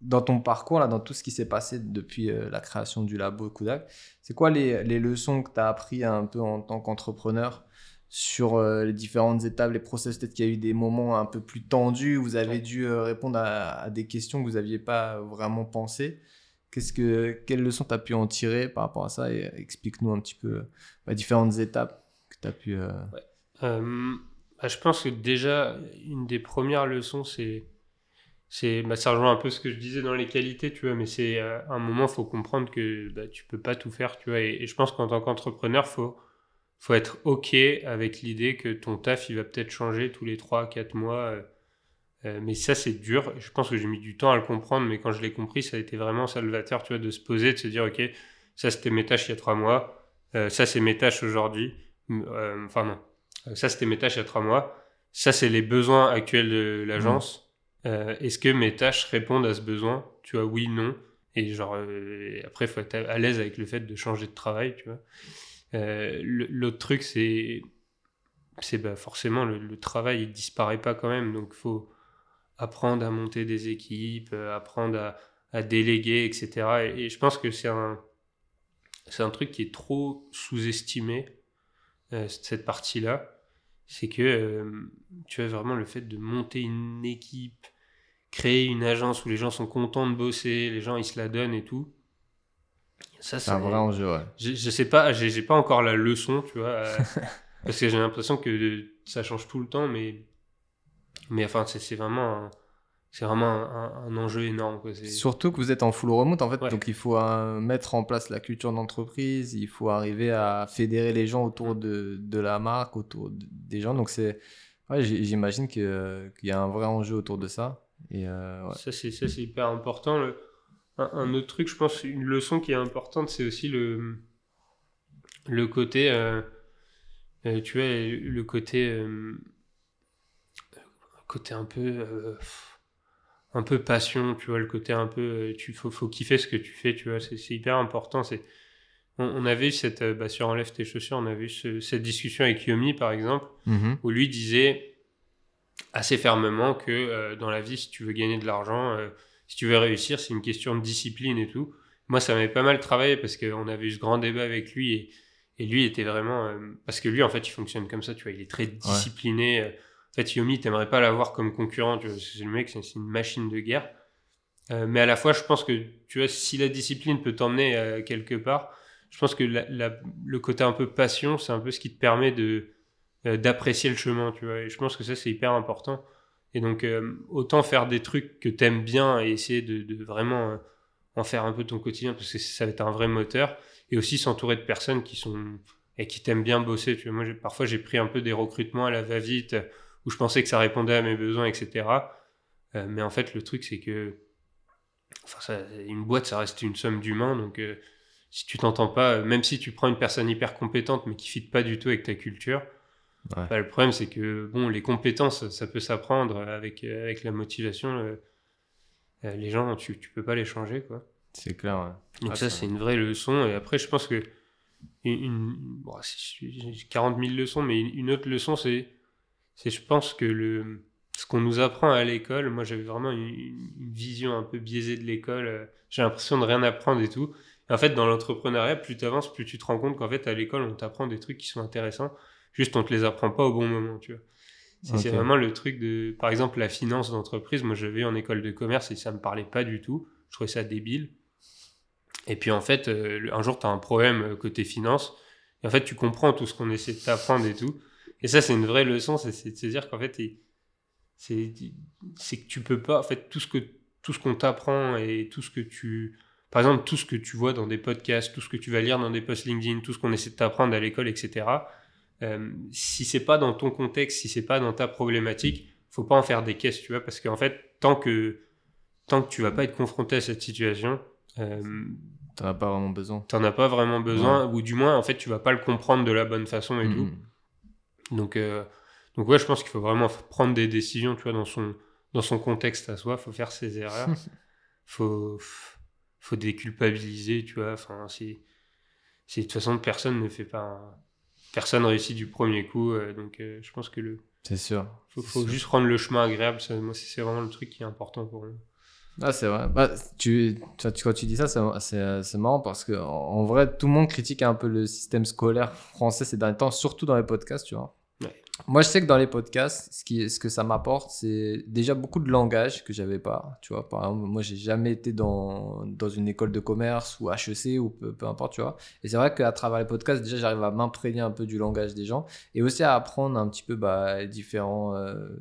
dans ton parcours, là, dans tout ce qui s'est passé depuis euh, la création du labo Kudak, c'est quoi les, les, leçons que tu as appris un peu en tant qu'entrepreneur sur les différentes étapes, les process Peut-être qu'il y a eu des moments un peu plus tendus où vous avez dû répondre à, à, des questions que vous n'aviez pas vraiment pensé. Qu'est-ce que, quelles leçons tu as pu en tirer par rapport à ça et explique-nous un petit peu les différentes étapes que tu as pu. Euh, euh, bah, je pense que déjà, une des premières leçons, c'est. c'est bah, ça rejoint un peu ce que je disais dans les qualités, tu vois, mais c'est euh, un moment, il faut comprendre que bah, tu peux pas tout faire, tu vois. Et, je pense qu'en tant qu'entrepreneur, il faut, faut être OK avec l'idée que ton taf, il va peut-être changer tous les 3-4 mois euh, mais ça, c'est dur. Je pense que j'ai mis du temps à le comprendre, mais quand je l'ai compris, ça a été vraiment salvateur, tu vois, de se poser, de se dire, OK, ça, c'était mes tâches il y a trois mois. Euh, ça, c'est mes tâches aujourd'hui. Euh, enfin, non. Ça, c'était mes tâches il y a trois mois. Ça, c'est les besoins actuels de l'agence. Mmh. Est-ce que mes tâches répondent à ce besoin? Tu vois, oui, non. Et genre, après, il faut être à l'aise avec le fait de changer de travail, tu vois. L'autre truc, c'est c'est bah, forcément le, travail il disparaît pas quand même donc faut apprendre à monter des équipes, euh, apprendre à, déléguer, etc. Et, je pense que c'est un, un truc qui est trop sous-estimé, euh, cette partie-là. c'est que euh, tu as vraiment le fait de monter une équipe, créer une agence où les gens sont contents de bosser, les gens ils se la donnent et tout. Ça, c'est un vrai enjeu, ouais. Je, je sais pas, j'ai pas encore la leçon, tu vois, euh, parce que j'ai l'impression que ça change tout le temps, mais, mais enfin, c'est vraiment c'est vraiment un, enjeu énorme. Surtout que vous êtes en full remote, en fait, donc il faut euh, mettre en place la culture d'entreprise, il faut arriver à fédérer les gens autour de, de la marque, autour des gens. Donc c'est, j'imagine qu'il y a un vrai enjeu autour de ça. Et euh, Ça, c'est hyper important. Le, un, autre truc, je pense, une leçon qui est importante, c'est aussi le, le côté, euh, tu vois, le côté, côté un peu un peu passion, tu vois, le côté un peu, euh, tu faut, faut kiffer ce que tu fais, tu vois, c'est hyper important. C'est, on, avait eu cette, euh, bah, sur Enlève tes chaussures, on a vu cette discussion avec Yomi, par exemple, mm-hmm. où lui disait assez fermement que euh, dans la vie, si tu veux gagner de l'argent, si tu veux réussir, c'est une question de discipline et tout. Moi, ça m'avait pas mal travaillé parce qu'on avait eu ce grand débat avec lui et, et lui était vraiment, parce que lui, en fait, il fonctionne comme ça, tu vois, il est très discipliné. En fait, Yomi, t'aimerais pas l'avoir comme concurrent, tu vois, c'est le mec, c'est une machine de guerre. Euh, mais à la fois, je pense que, tu vois, si la discipline peut t'emmener euh, quelque part, je pense que le côté un peu passion, c'est un peu ce qui te permet de euh, d'apprécier le chemin, tu vois. Et je pense que ça, c'est hyper important. Et donc, autant faire des trucs que t'aimes bien et essayer de, vraiment en faire un peu ton quotidien, parce que ça va être un vrai moteur. Et aussi s'entourer de personnes qui sont et qui t'aiment bien bosser. Moi, parfois, j'ai pris un peu des recrutements à la va-vite où je pensais que ça répondait à mes besoins, etc. Euh, mais en fait, le truc, c'est que une boîte, ça reste une somme d'humains. Donc, euh, si tu t'entends pas, même si tu prends une personne hyper compétente, mais qui fit pas du tout avec ta culture, bah, le problème, c'est que bon, les compétences, ça peut s'apprendre avec, euh, avec la motivation. les gens, tu, tu peux pas les changer, quoi. C'est clair. Donc, ah, ça, c'est une vraie leçon. Et après, je pense que une, bon, 40 000 leçons, mais une autre leçon, c'est c'est je pense que le ce qu'on nous apprend à l'école, moi j'avais vraiment une, vision un peu biaisée de l'école, euh, j'ai l'impression de rien apprendre et tout. en fait, dans l'entrepreneuriat, plus tu avances, plus tu te rends compte qu'en fait, à l'école, on t'apprend des trucs qui sont intéressants, juste on te les apprend pas au bon moment, tu vois. C'est vraiment le truc de, par exemple, la finance d'entreprise. Moi, j'avais eu en école de commerce et ça me parlait pas du tout. Je trouvais ça débile. Et puis, en fait, euh, un jour, tu as un problème euh, côté finance. Et en fait, tu comprends tout ce qu'on essaie de t'apprendre et tout. Et ça, c'est une vraie leçon, c'est de se dire qu'en fait, c'est que tu peux pas, en fait, tout ce que tout ce qu'on t'apprend et tout ce que tu, par exemple, tout ce que tu vois dans des podcasts, tout ce que tu vas lire dans des posts LinkedIn, tout ce qu'on essaie de t'apprendre à l'école, etc. Euh, si c'est pas dans ton contexte, si c'est pas dans ta problématique, faut pas en faire des caisses, tu vois, parce qu'en fait, tant que tant que tu vas pas être confronté à cette situation, euh, t'en as pas vraiment besoin. T'en as pas vraiment besoin, ou du moins, en fait, tu vas pas le comprendre de la bonne façon et mmh. tout. Donc, euh, donc ouais, je pense qu'il faut vraiment prendre des décisions, tu vois, dans son, dans son contexte à soi. faut faire ses erreurs. faut, faut déculpabiliser, tu vois. Enfin, si de toute façon, personne ne fait pas. Personne réussit du premier coup. Euh, donc, euh, je pense que le. C'est sûr. Faut, faut juste rendre le chemin agréable. Ça, moi, c'est vraiment le truc qui est important pour moi. Ah, c'est vrai. Bah, tu, tu, quand tu dis ça, c'est marrant parce que en, vrai, tout le monde critique un peu le système scolaire français ces derniers temps, surtout dans les podcasts, tu vois. Moi, je sais que dans les podcasts, ce, qui, ce que ça m'apporte, c'est déjà beaucoup de langage que j'avais pas. Tu vois, par moi, j'ai jamais été dans, dans une école de commerce ou HEC ou peu, importe, tu vois. Et c'est vrai qu'à travers les podcasts, déjà, j'arrive à m'imprégner un peu du langage des gens et aussi à apprendre un petit peu bah, différents, euh,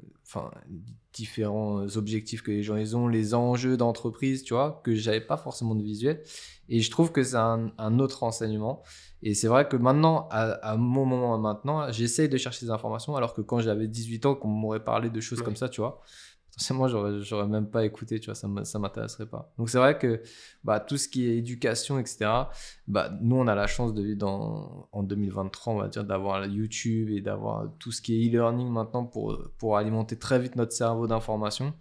différents objectifs que les gens ils ont, les enjeux d'entreprise, tu vois, que j'avais pas forcément de visuel. Et je trouve que c'est un autre enseignement. Et c'est vrai que maintenant, à, mon moment maintenant, j'essaye de chercher des informations, alors que quand j'avais 18 ans, qu'on m'aurait parlé de choses comme ça, tu vois, moi j'aurais, j'aurais même pas écouté, tu vois, ça, ça m'intéresserait pas. Donc c'est vrai que bah, tout ce qui est éducation, etc., bah, nous on a la chance de vivre dans, en 2023, on va dire, d'avoir YouTube et d'avoir tout ce qui est e-learning maintenant pour, pour alimenter très vite notre cerveau d'information.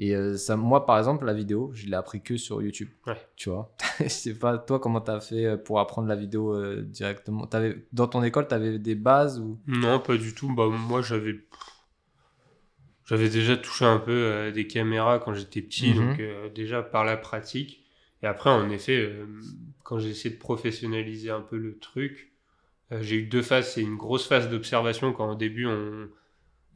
Et euh, ça, moi, par exemple, la vidéo, je l'ai appris que sur YouTube. Tu vois? Je sais pas, toi, comment tu as fait euh, pour apprendre la vidéo euh, directement? Avais, Dans ton école, tu avais des bases ou... Non, pas du tout. Bah, moi, j'avais j'avais déjà touché un peu des caméras quand j'étais petit, mhm. donc déjà par la pratique. Et après, en effet, quand j'ai essayé de professionnaliser un peu le truc, Euh, j'ai eu deux phases. C'est une grosse phase d'observation quand au début on,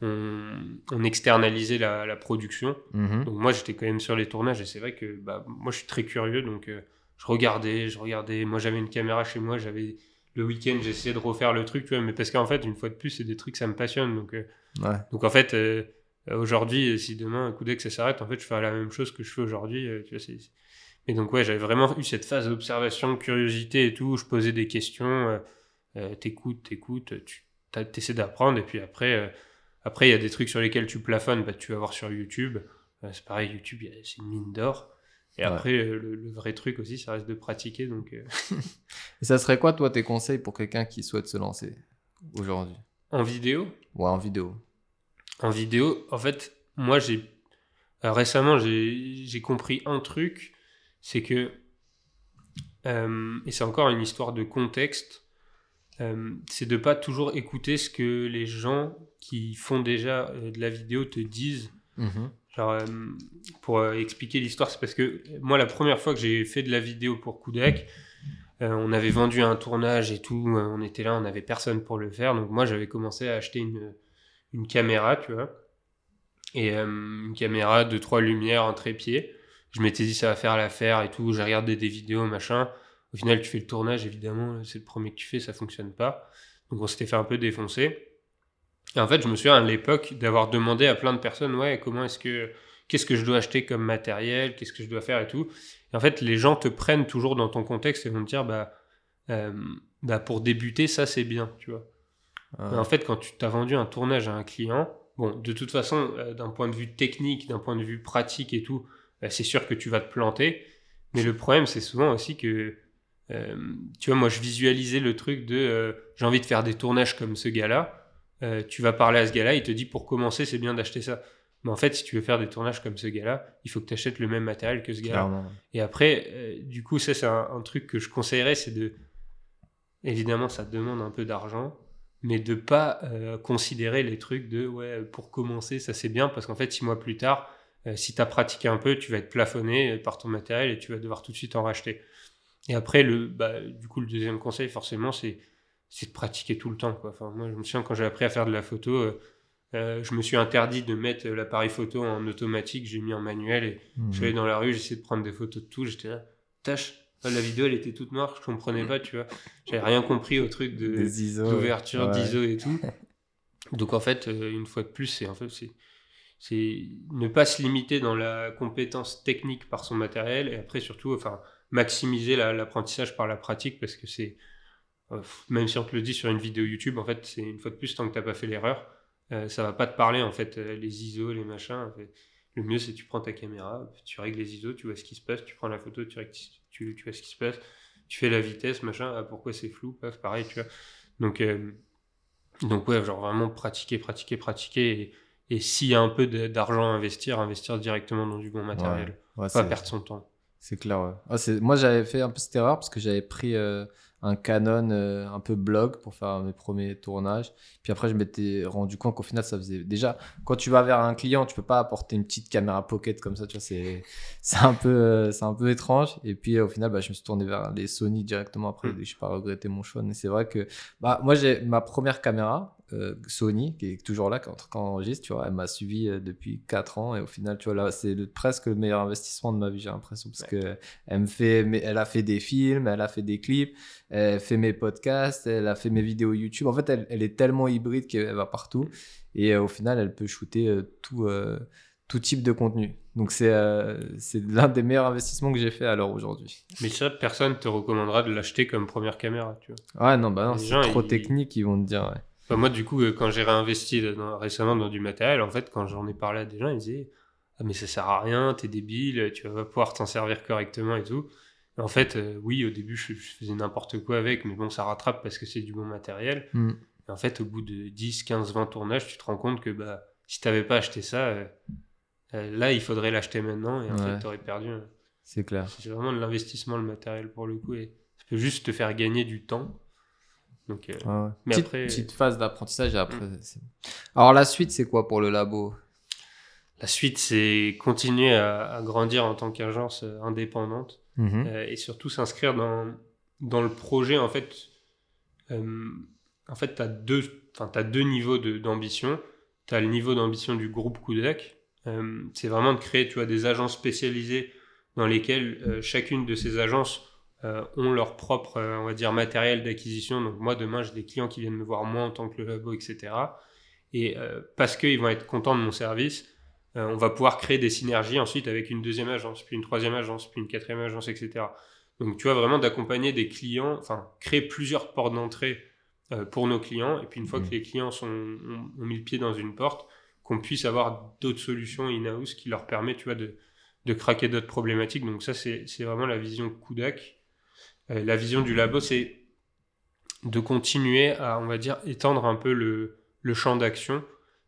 on, externalisait la, la production. Mhm. Donc moi j'étais quand même sur les tournages et c'est vrai que bah, moi je suis très curieux donc euh, je regardais, je regardais. Moi j'avais une caméra chez moi, j'avais le week-end j'essayais de refaire le truc, tu vois, mais parce qu'en fait une fois de plus c'est des trucs ça me passionne donc euh, Ouais. donc en fait euh, aujourd'hui si demain un coup d'œil que ça s'arrête en fait je fais la même chose que je fais aujourd'hui euh, et donc ouais j'avais vraiment eu cette phase d'observation, de curiosité et tout, je posais des questions, euh, euh, t'écoutes, t'écoutes, tu t'essaies d'apprendre et puis après euh, après il y a des trucs sur lesquels tu plafonnes, bah, tu vas voir sur YouTube, Euh, c'est pareil YouTube c'est une mine d'or. Et Ouais. après, euh, le, le vrai truc aussi, ça reste de pratiquer. Donc, euh, Et ça serait quoi, toi, tes conseils pour quelqu'un qui souhaite se lancer aujourd'hui? En vidéo, Ouais, en vidéo. En vidéo, en fait, moi, j'ai euh, récemment, j'ai compris un truc, c'est que, euh, et c'est encore une histoire de contexte, euh, c'est de pas toujours écouter ce que les gens qui font déjà euh, de la vidéo te disent. Mhm. Genre, euh, pour expliquer l'histoire, c'est parce que moi, la première fois que j'ai fait de la vidéo pour euh, on avait vendu un tournage et tout, on était là, on n'avait personne pour le faire. Donc moi, j'avais commencé à acheter une, une caméra, tu vois. Et euh, une caméra de trois lumières, un trépied. Je m'étais dit, ça va faire l'affaire et tout. J'ai regardé des vidéos, machin. Au final, tu fais le tournage, évidemment, c'est le premier que tu fais, ça fonctionne pas. Donc on s'était fait un peu défoncer. Et en fait, je me souviens à l'époque d'avoir demandé à plein de personnes, ouais, comment est-ce que, qu'est-ce que je dois acheter comme matériel, qu'est-ce que je dois faire et tout. Et en fait, les gens te prennent toujours dans ton contexte et vont te dire, bah, euh, bah pour débuter, ça c'est bien, tu vois. En fait, quand tu t'as vendu un tournage à un client, bon, de toute façon, euh, d'un point de vue technique, d'un point de vue pratique et tout, euh, c'est sûr que tu vas te planter. Mais le problème, c'est souvent aussi que, euh, tu vois, moi, je visualisais le truc de, j'ai envie de faire des tournages comme ce gars-là. Tu vas parler à ce gars-là, il te dit pour commencer, c'est bien d'acheter ça. Mais en fait, si tu veux faire des tournages comme ce gars-là, il faut que tu achètes le même matériel que ce gars-là. Et après, du coup, ça, c'est un, un truc que je conseillerais, c'est de. Évidemment, ça demande un peu d'argent, mais de pas euh, considérer les trucs de ouais, pour commencer, ça c'est bien, parce qu'en fait, six mois plus tard, euh, si tu as pratiqué un peu, tu vas être plafonné par ton matériel et tu vas devoir tout de suite en racheter. Et après, le, bah, du coup, le deuxième conseil, forcément, c'est c'est de pratiquer tout le temps. Quoi. Enfin, moi, je me souviens quand j'ai appris à faire de la photo, euh, euh, je me suis interdit de mettre l'appareil photo en automatique, j'ai mis en manuel et je suis allé dans la rue, j'essayais de prendre des photos de tout, j'étais là, tâche. La vidéo, elle était toute noire, je comprenais pas, tu vois. J'avais rien compris au truc de d'ouverture, ouais. d'ISO et tout. Donc en fait, euh, une fois de plus, c'est en fait c'est c'est ne pas se limiter dans la compétence technique par son matériel et après surtout enfin maximiser la- l'apprentissage par la pratique parce que c'est euh, même si on te le dit sur une vidéo YouTube, en fait, c'est une fois de plus tant que t'as pas fait l'erreur, euh, ça va pas te parler en fait euh, les ISO, les machins. en fait. Le mieux c'est tu prends ta caméra, tu règles les ISO, tu vois ce qui se passe, tu prends la photo, tu, recti- tu, tu vois ce qui se passe, tu fais la vitesse, machin, ah, pourquoi c'est flou, paf, pareil, tu vois. Donc, euh, donc ouais, genre vraiment pratiquer, pratiquer, pratiquer. Et, et s'il y a un peu d'argent à investir, investir directement dans du bon matériel. Ouais, Pas perdre son temps. C'est clair, ouais. Ah, moi, j'avais fait un peu cette erreur parce que j'avais pris euh, un Canon euh, un peu blog pour faire mes premiers tournages. Puis après, je m'étais rendu compte qu'au final, ça faisait. Déjà, quand tu vas vers un client, tu peux pas apporter une petite caméra pocket comme ça, tu vois, c'est c'est un, peu, euh, c'est un peu étrange. Et puis, au final, bah, je me suis tourné vers les Sony directement après. Mm. Je n'ai pas regretté mon choix. Mais c'est vrai que bah, moi, j'ai ma première caméra. Euh, Sony qui est toujours là quand, quand on enregistre tu vois elle m'a suivi euh, depuis 4 ans et au final tu vois là c'est le- presque le meilleur investissement de ma vie j'ai l'impression parce que elle me fait, mais elle a fait des films, elle a fait des clips, elle fait mes podcasts, elle a fait mes vidéos YouTube. En fait, elle, elle est tellement hybride qu'elle va partout. Et euh, au final, elle peut shooter tout, tout type de contenu. Donc, c'est c'est l'un des meilleurs investissements que j'ai fait à l'heure aujourd'hui. Mais ça, personne te recommandera de l'acheter comme première caméra, tu vois. Ouais, non, bah non, c'est trop ils- technique, ils vont te dire. Ouais. Enfin, moi, du coup, euh, quand j'ai réinvesti dans- récemment dans du matériel, en fait, quand j'en ai parlé à des gens, ils disaient Ah, mais ça sert à rien, t'es débile, tu vas pas pouvoir t'en servir correctement et tout. Et en fait, euh, oui, au début, je, je faisais n'importe quoi avec, mais bon, ça rattrape parce que c'est du bon matériel. Mm. Et en fait, au bout de 10, 15, 20 tournages, tu te rends compte que bah, si t'avais pas acheté ça, euh, euh, là, il faudrait l'acheter maintenant et en Ouais. fait, t'aurais perdu. euh, C'est clair. C'est vraiment de l'investissement, le matériel, pour le coup. Et ça peut juste te faire gagner du temps. Donc, euh, Ouais, ouais. Mais petite, après- petite phase d'apprentissage et après. c'est- Alors, la suite, c'est quoi pour le labo? La suite, c'est continuer à, à grandir en tant qu'agence euh, indépendante Mhm. euh, et surtout s'inscrire dans, dans le projet. En fait, euh, en fait, tu as, as, deux niveaux d'ambition. Tu as le niveau d'ambition du groupe Kudak. Euh, c'est vraiment de créer tu vois, des agences spécialisées dans lesquelles euh, chacune de ces agences ont leur propre on va dire, matériel d'acquisition. Donc moi, demain, j'ai des clients qui viennent me voir moi en tant que le labo, etc. Et parce qu'ils vont être contents de mon service, on va pouvoir créer des synergies ensuite avec une deuxième agence, puis une troisième agence, puis une quatrième agence, etc. Donc, tu vois, vraiment d'accompagner des clients, enfin, créer plusieurs portes d'entrée euh, pour nos clients. Et puis, une fois que mmh. les clients sont, ont, mis le pied dans une porte, qu'on puisse avoir d'autres solutions in-house qui leur permettent, tu vois, de, de craquer d'autres problématiques. Donc, ça, c'est vraiment la vision Kudak. Euh, la vision du labo, c'est de continuer à, on va dire, étendre un peu le, le champ d'action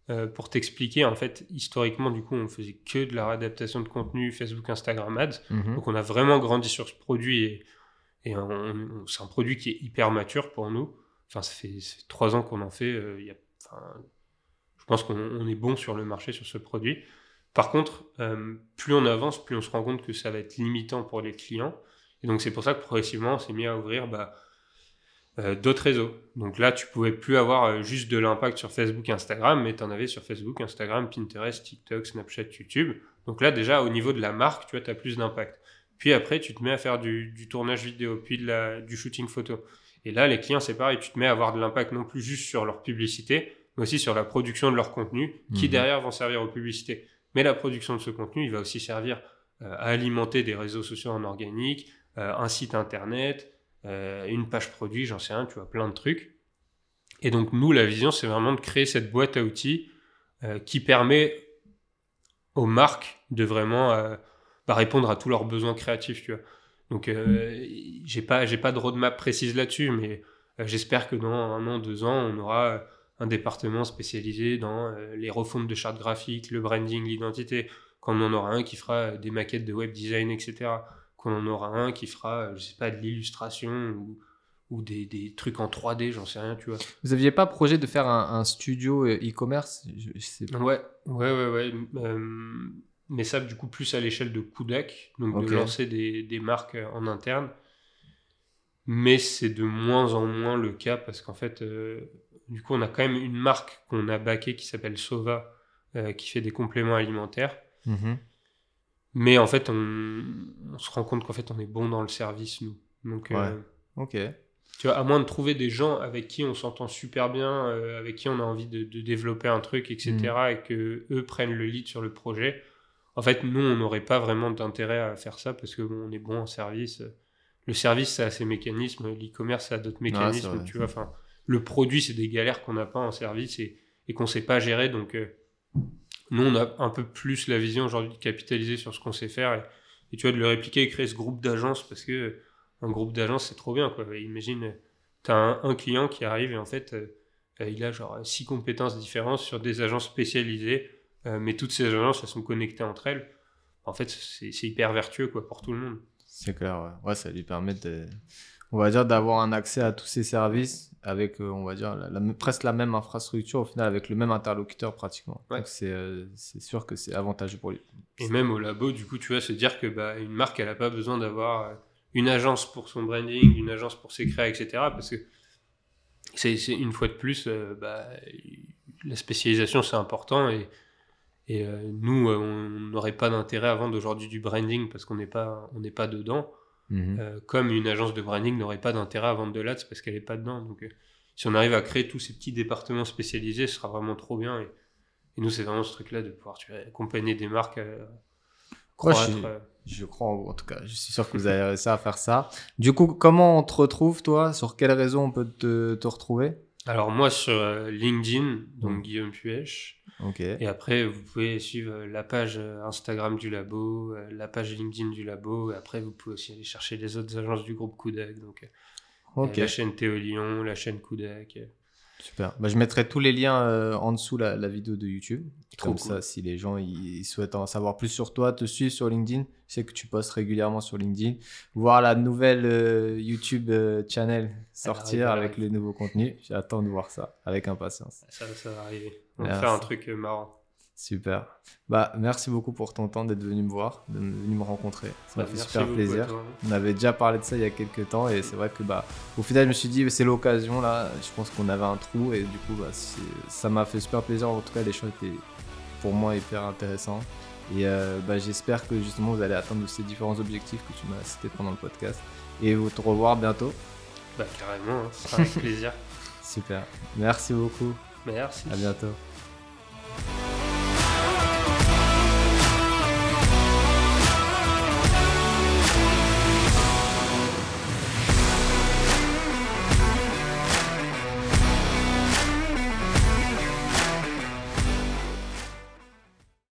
euh, pour t'expliquer, en fait, historiquement, du coup, on faisait que de la réadaptation de contenu Facebook, Instagram Ads. Mhm. Donc, on a vraiment grandi sur ce produit et, et c'est un produit qui est hyper mature pour nous. Enfin, ça fait, trois ans qu'on en fait. Euh, y a, je pense qu'on est bon sur le marché sur ce produit. Par contre, euh, plus on avance, plus on se rend compte que ça va être limitant pour les clients. Et donc, c'est pour ça que progressivement, on s'est mis à ouvrir bah, euh, d'autres réseaux. Donc là, tu pouvais plus avoir euh, juste de l'impact sur Facebook, Instagram, mais tu en avais sur Facebook, Instagram, Pinterest, TikTok, Snapchat, YouTube. Donc là, déjà, au niveau de la marque, tu vois, as plus d'impact. Puis après, tu te mets à faire du, tournage vidéo, puis de la, du shooting photo. Et là, les clients, c'est pareil, tu te mets à avoir de l'impact non plus juste sur leur publicité, mais aussi sur la production de leur contenu, qui mhm. derrière vont servir aux publicités. Mais la production de ce contenu, il va aussi servir euh, à alimenter des réseaux sociaux en organique, un site internet, euh, une page produit, j'en sais rien, tu vois, plein de trucs. Et donc, nous, la vision, c'est vraiment de créer cette boîte à outils euh, qui permet aux marques de vraiment euh, bah, répondre à tous leurs besoins créatifs, tu vois. Donc, j'ai pas, pas de roadmap précise là-dessus, mais j'espère que dans un an, deux ans, on aura un département spécialisé dans les refontes de chartes graphiques, le branding, l'identité, quand on en aura un qui fera des maquettes de web design, etc qu'on en aura un qui fera, euh, je sais pas, de l'illustration ou, ou des, des, trucs en 3D, j'en sais rien, tu vois. Vous aviez pas projet de faire un, studio euh, e-commerce? Ouais, ouais, ouais, ouais. Euh, mais ça, du coup, plus à l'échelle de Kudak, donc de lancer des, des, marques en interne. Mais c'est de moins en moins le cas parce qu'en fait, du coup, on a quand même une marque qu'on a baquée qui s'appelle Sova, qui fait des compléments alimentaires. Mm-hmm. Mais en fait, on, se rend compte qu'en fait, on est bon dans le service, nous. Donc, euh, ok. Tu vois, à moins de trouver des gens avec qui on s'entend super bien, euh, avec qui on a envie de, développer un truc, etc., mm. et que eux prennent le lead sur le projet. En fait, nous, on n'aurait pas vraiment d'intérêt à faire ça parce que on est bon en service. Le service, ça a ses mécanismes. L'e-commerce, ça a d'autres mécanismes. tu vois, enfin, le produit, c'est des galères qu'on n'a pas en service et, et qu'on sait pas gérer. Donc, euh, nous, on a un peu plus la vision aujourd'hui de capitaliser sur ce qu'on sait faire et, tu vois, de le répliquer et créer ce groupe d'agences parce que un groupe d'agences, c'est trop bien. Quoi. Imagine, tu as un, client qui arrive et en fait, euh, il a genre six compétences différentes sur des agences spécialisées, euh, mais toutes ces agences, elles sont connectées entre elles. En fait, c'est hyper vertueux quoi, pour tout le monde. C'est clair, ouais. ça lui permet de, on va dire, d'avoir un accès à tous ces services avec, euh, on va dire, presque la même infrastructure au final, avec le même interlocuteur pratiquement. Donc euh, c'est sûr que c'est avantageux pour lui. Et même au labo, du coup, tu vois, se dire que bah, une marque, elle n'a pas besoin d'avoir euh, une agence pour son branding, une agence pour ses créas, etc. Parce que c'est une fois de plus, bah, la spécialisation, c'est important. Et, et nous, on n'aurait pas d'intérêt à vendre aujourd'hui du branding parce qu'on n'est pas, on pas dedans. Mhm. Euh, comme une agence de branding n'aurait pas d'intérêt à vendre de l'ADS parce qu'elle n'est pas dedans. Donc, euh, si on arrive à créer tous ces petits départements spécialisés, ce sera vraiment trop bien. Et, nous, c'est vraiment ce truc-là de pouvoir accompagner des marques euh, je, crois, en tout cas, je suis sûr que vous avez réussi à faire ça. Du coup, comment on te retrouve, toi? Sur quelle raison on peut te, te retrouver? Alors, moi, sur LinkedIn, donc Guillaume Puech. Et après, vous pouvez suivre euh, la page euh, Instagram du labo, euh, la page LinkedIn du labo. Et après, vous pouvez aussi aller chercher les autres agences du groupe Koudek. Donc, la chaîne Théo Lyon, la chaîne Koudek. Super. Bah, je mettrai tous les liens en dessous la, la vidéo de YouTube. Comme ça, si les gens ils, souhaitent en savoir plus sur toi, te suivre sur LinkedIn, je sais que tu postes régulièrement sur LinkedIn. Voir la nouvelle YouTube channel sortir avec les nouveaux contenus. J'attends de voir ça avec impatience. Ça, ça va arriver. On va faire un truc euh, marrant. Super. Bah, merci beaucoup pour ton temps d'être venu me voir, de venu me rencontrer. Ça m'a Bah, fait super plaisir. On avait déjà parlé de ça il y a quelques temps et c'est vrai que bah au final je me suis dit c'est l'occasion là, je pense qu'on avait un trou et du coup bah, ça m'a fait super plaisir en tout cas les choses étaient pour moi hyper intéressants et euh, bah, j'espère que justement vous allez atteindre ces différents objectifs que tu m'as cités pendant le podcast et vous te revoir bientôt. Bah, carrément, hein, ce sera avec plaisir. Super. Merci beaucoup. Merci. À bientôt.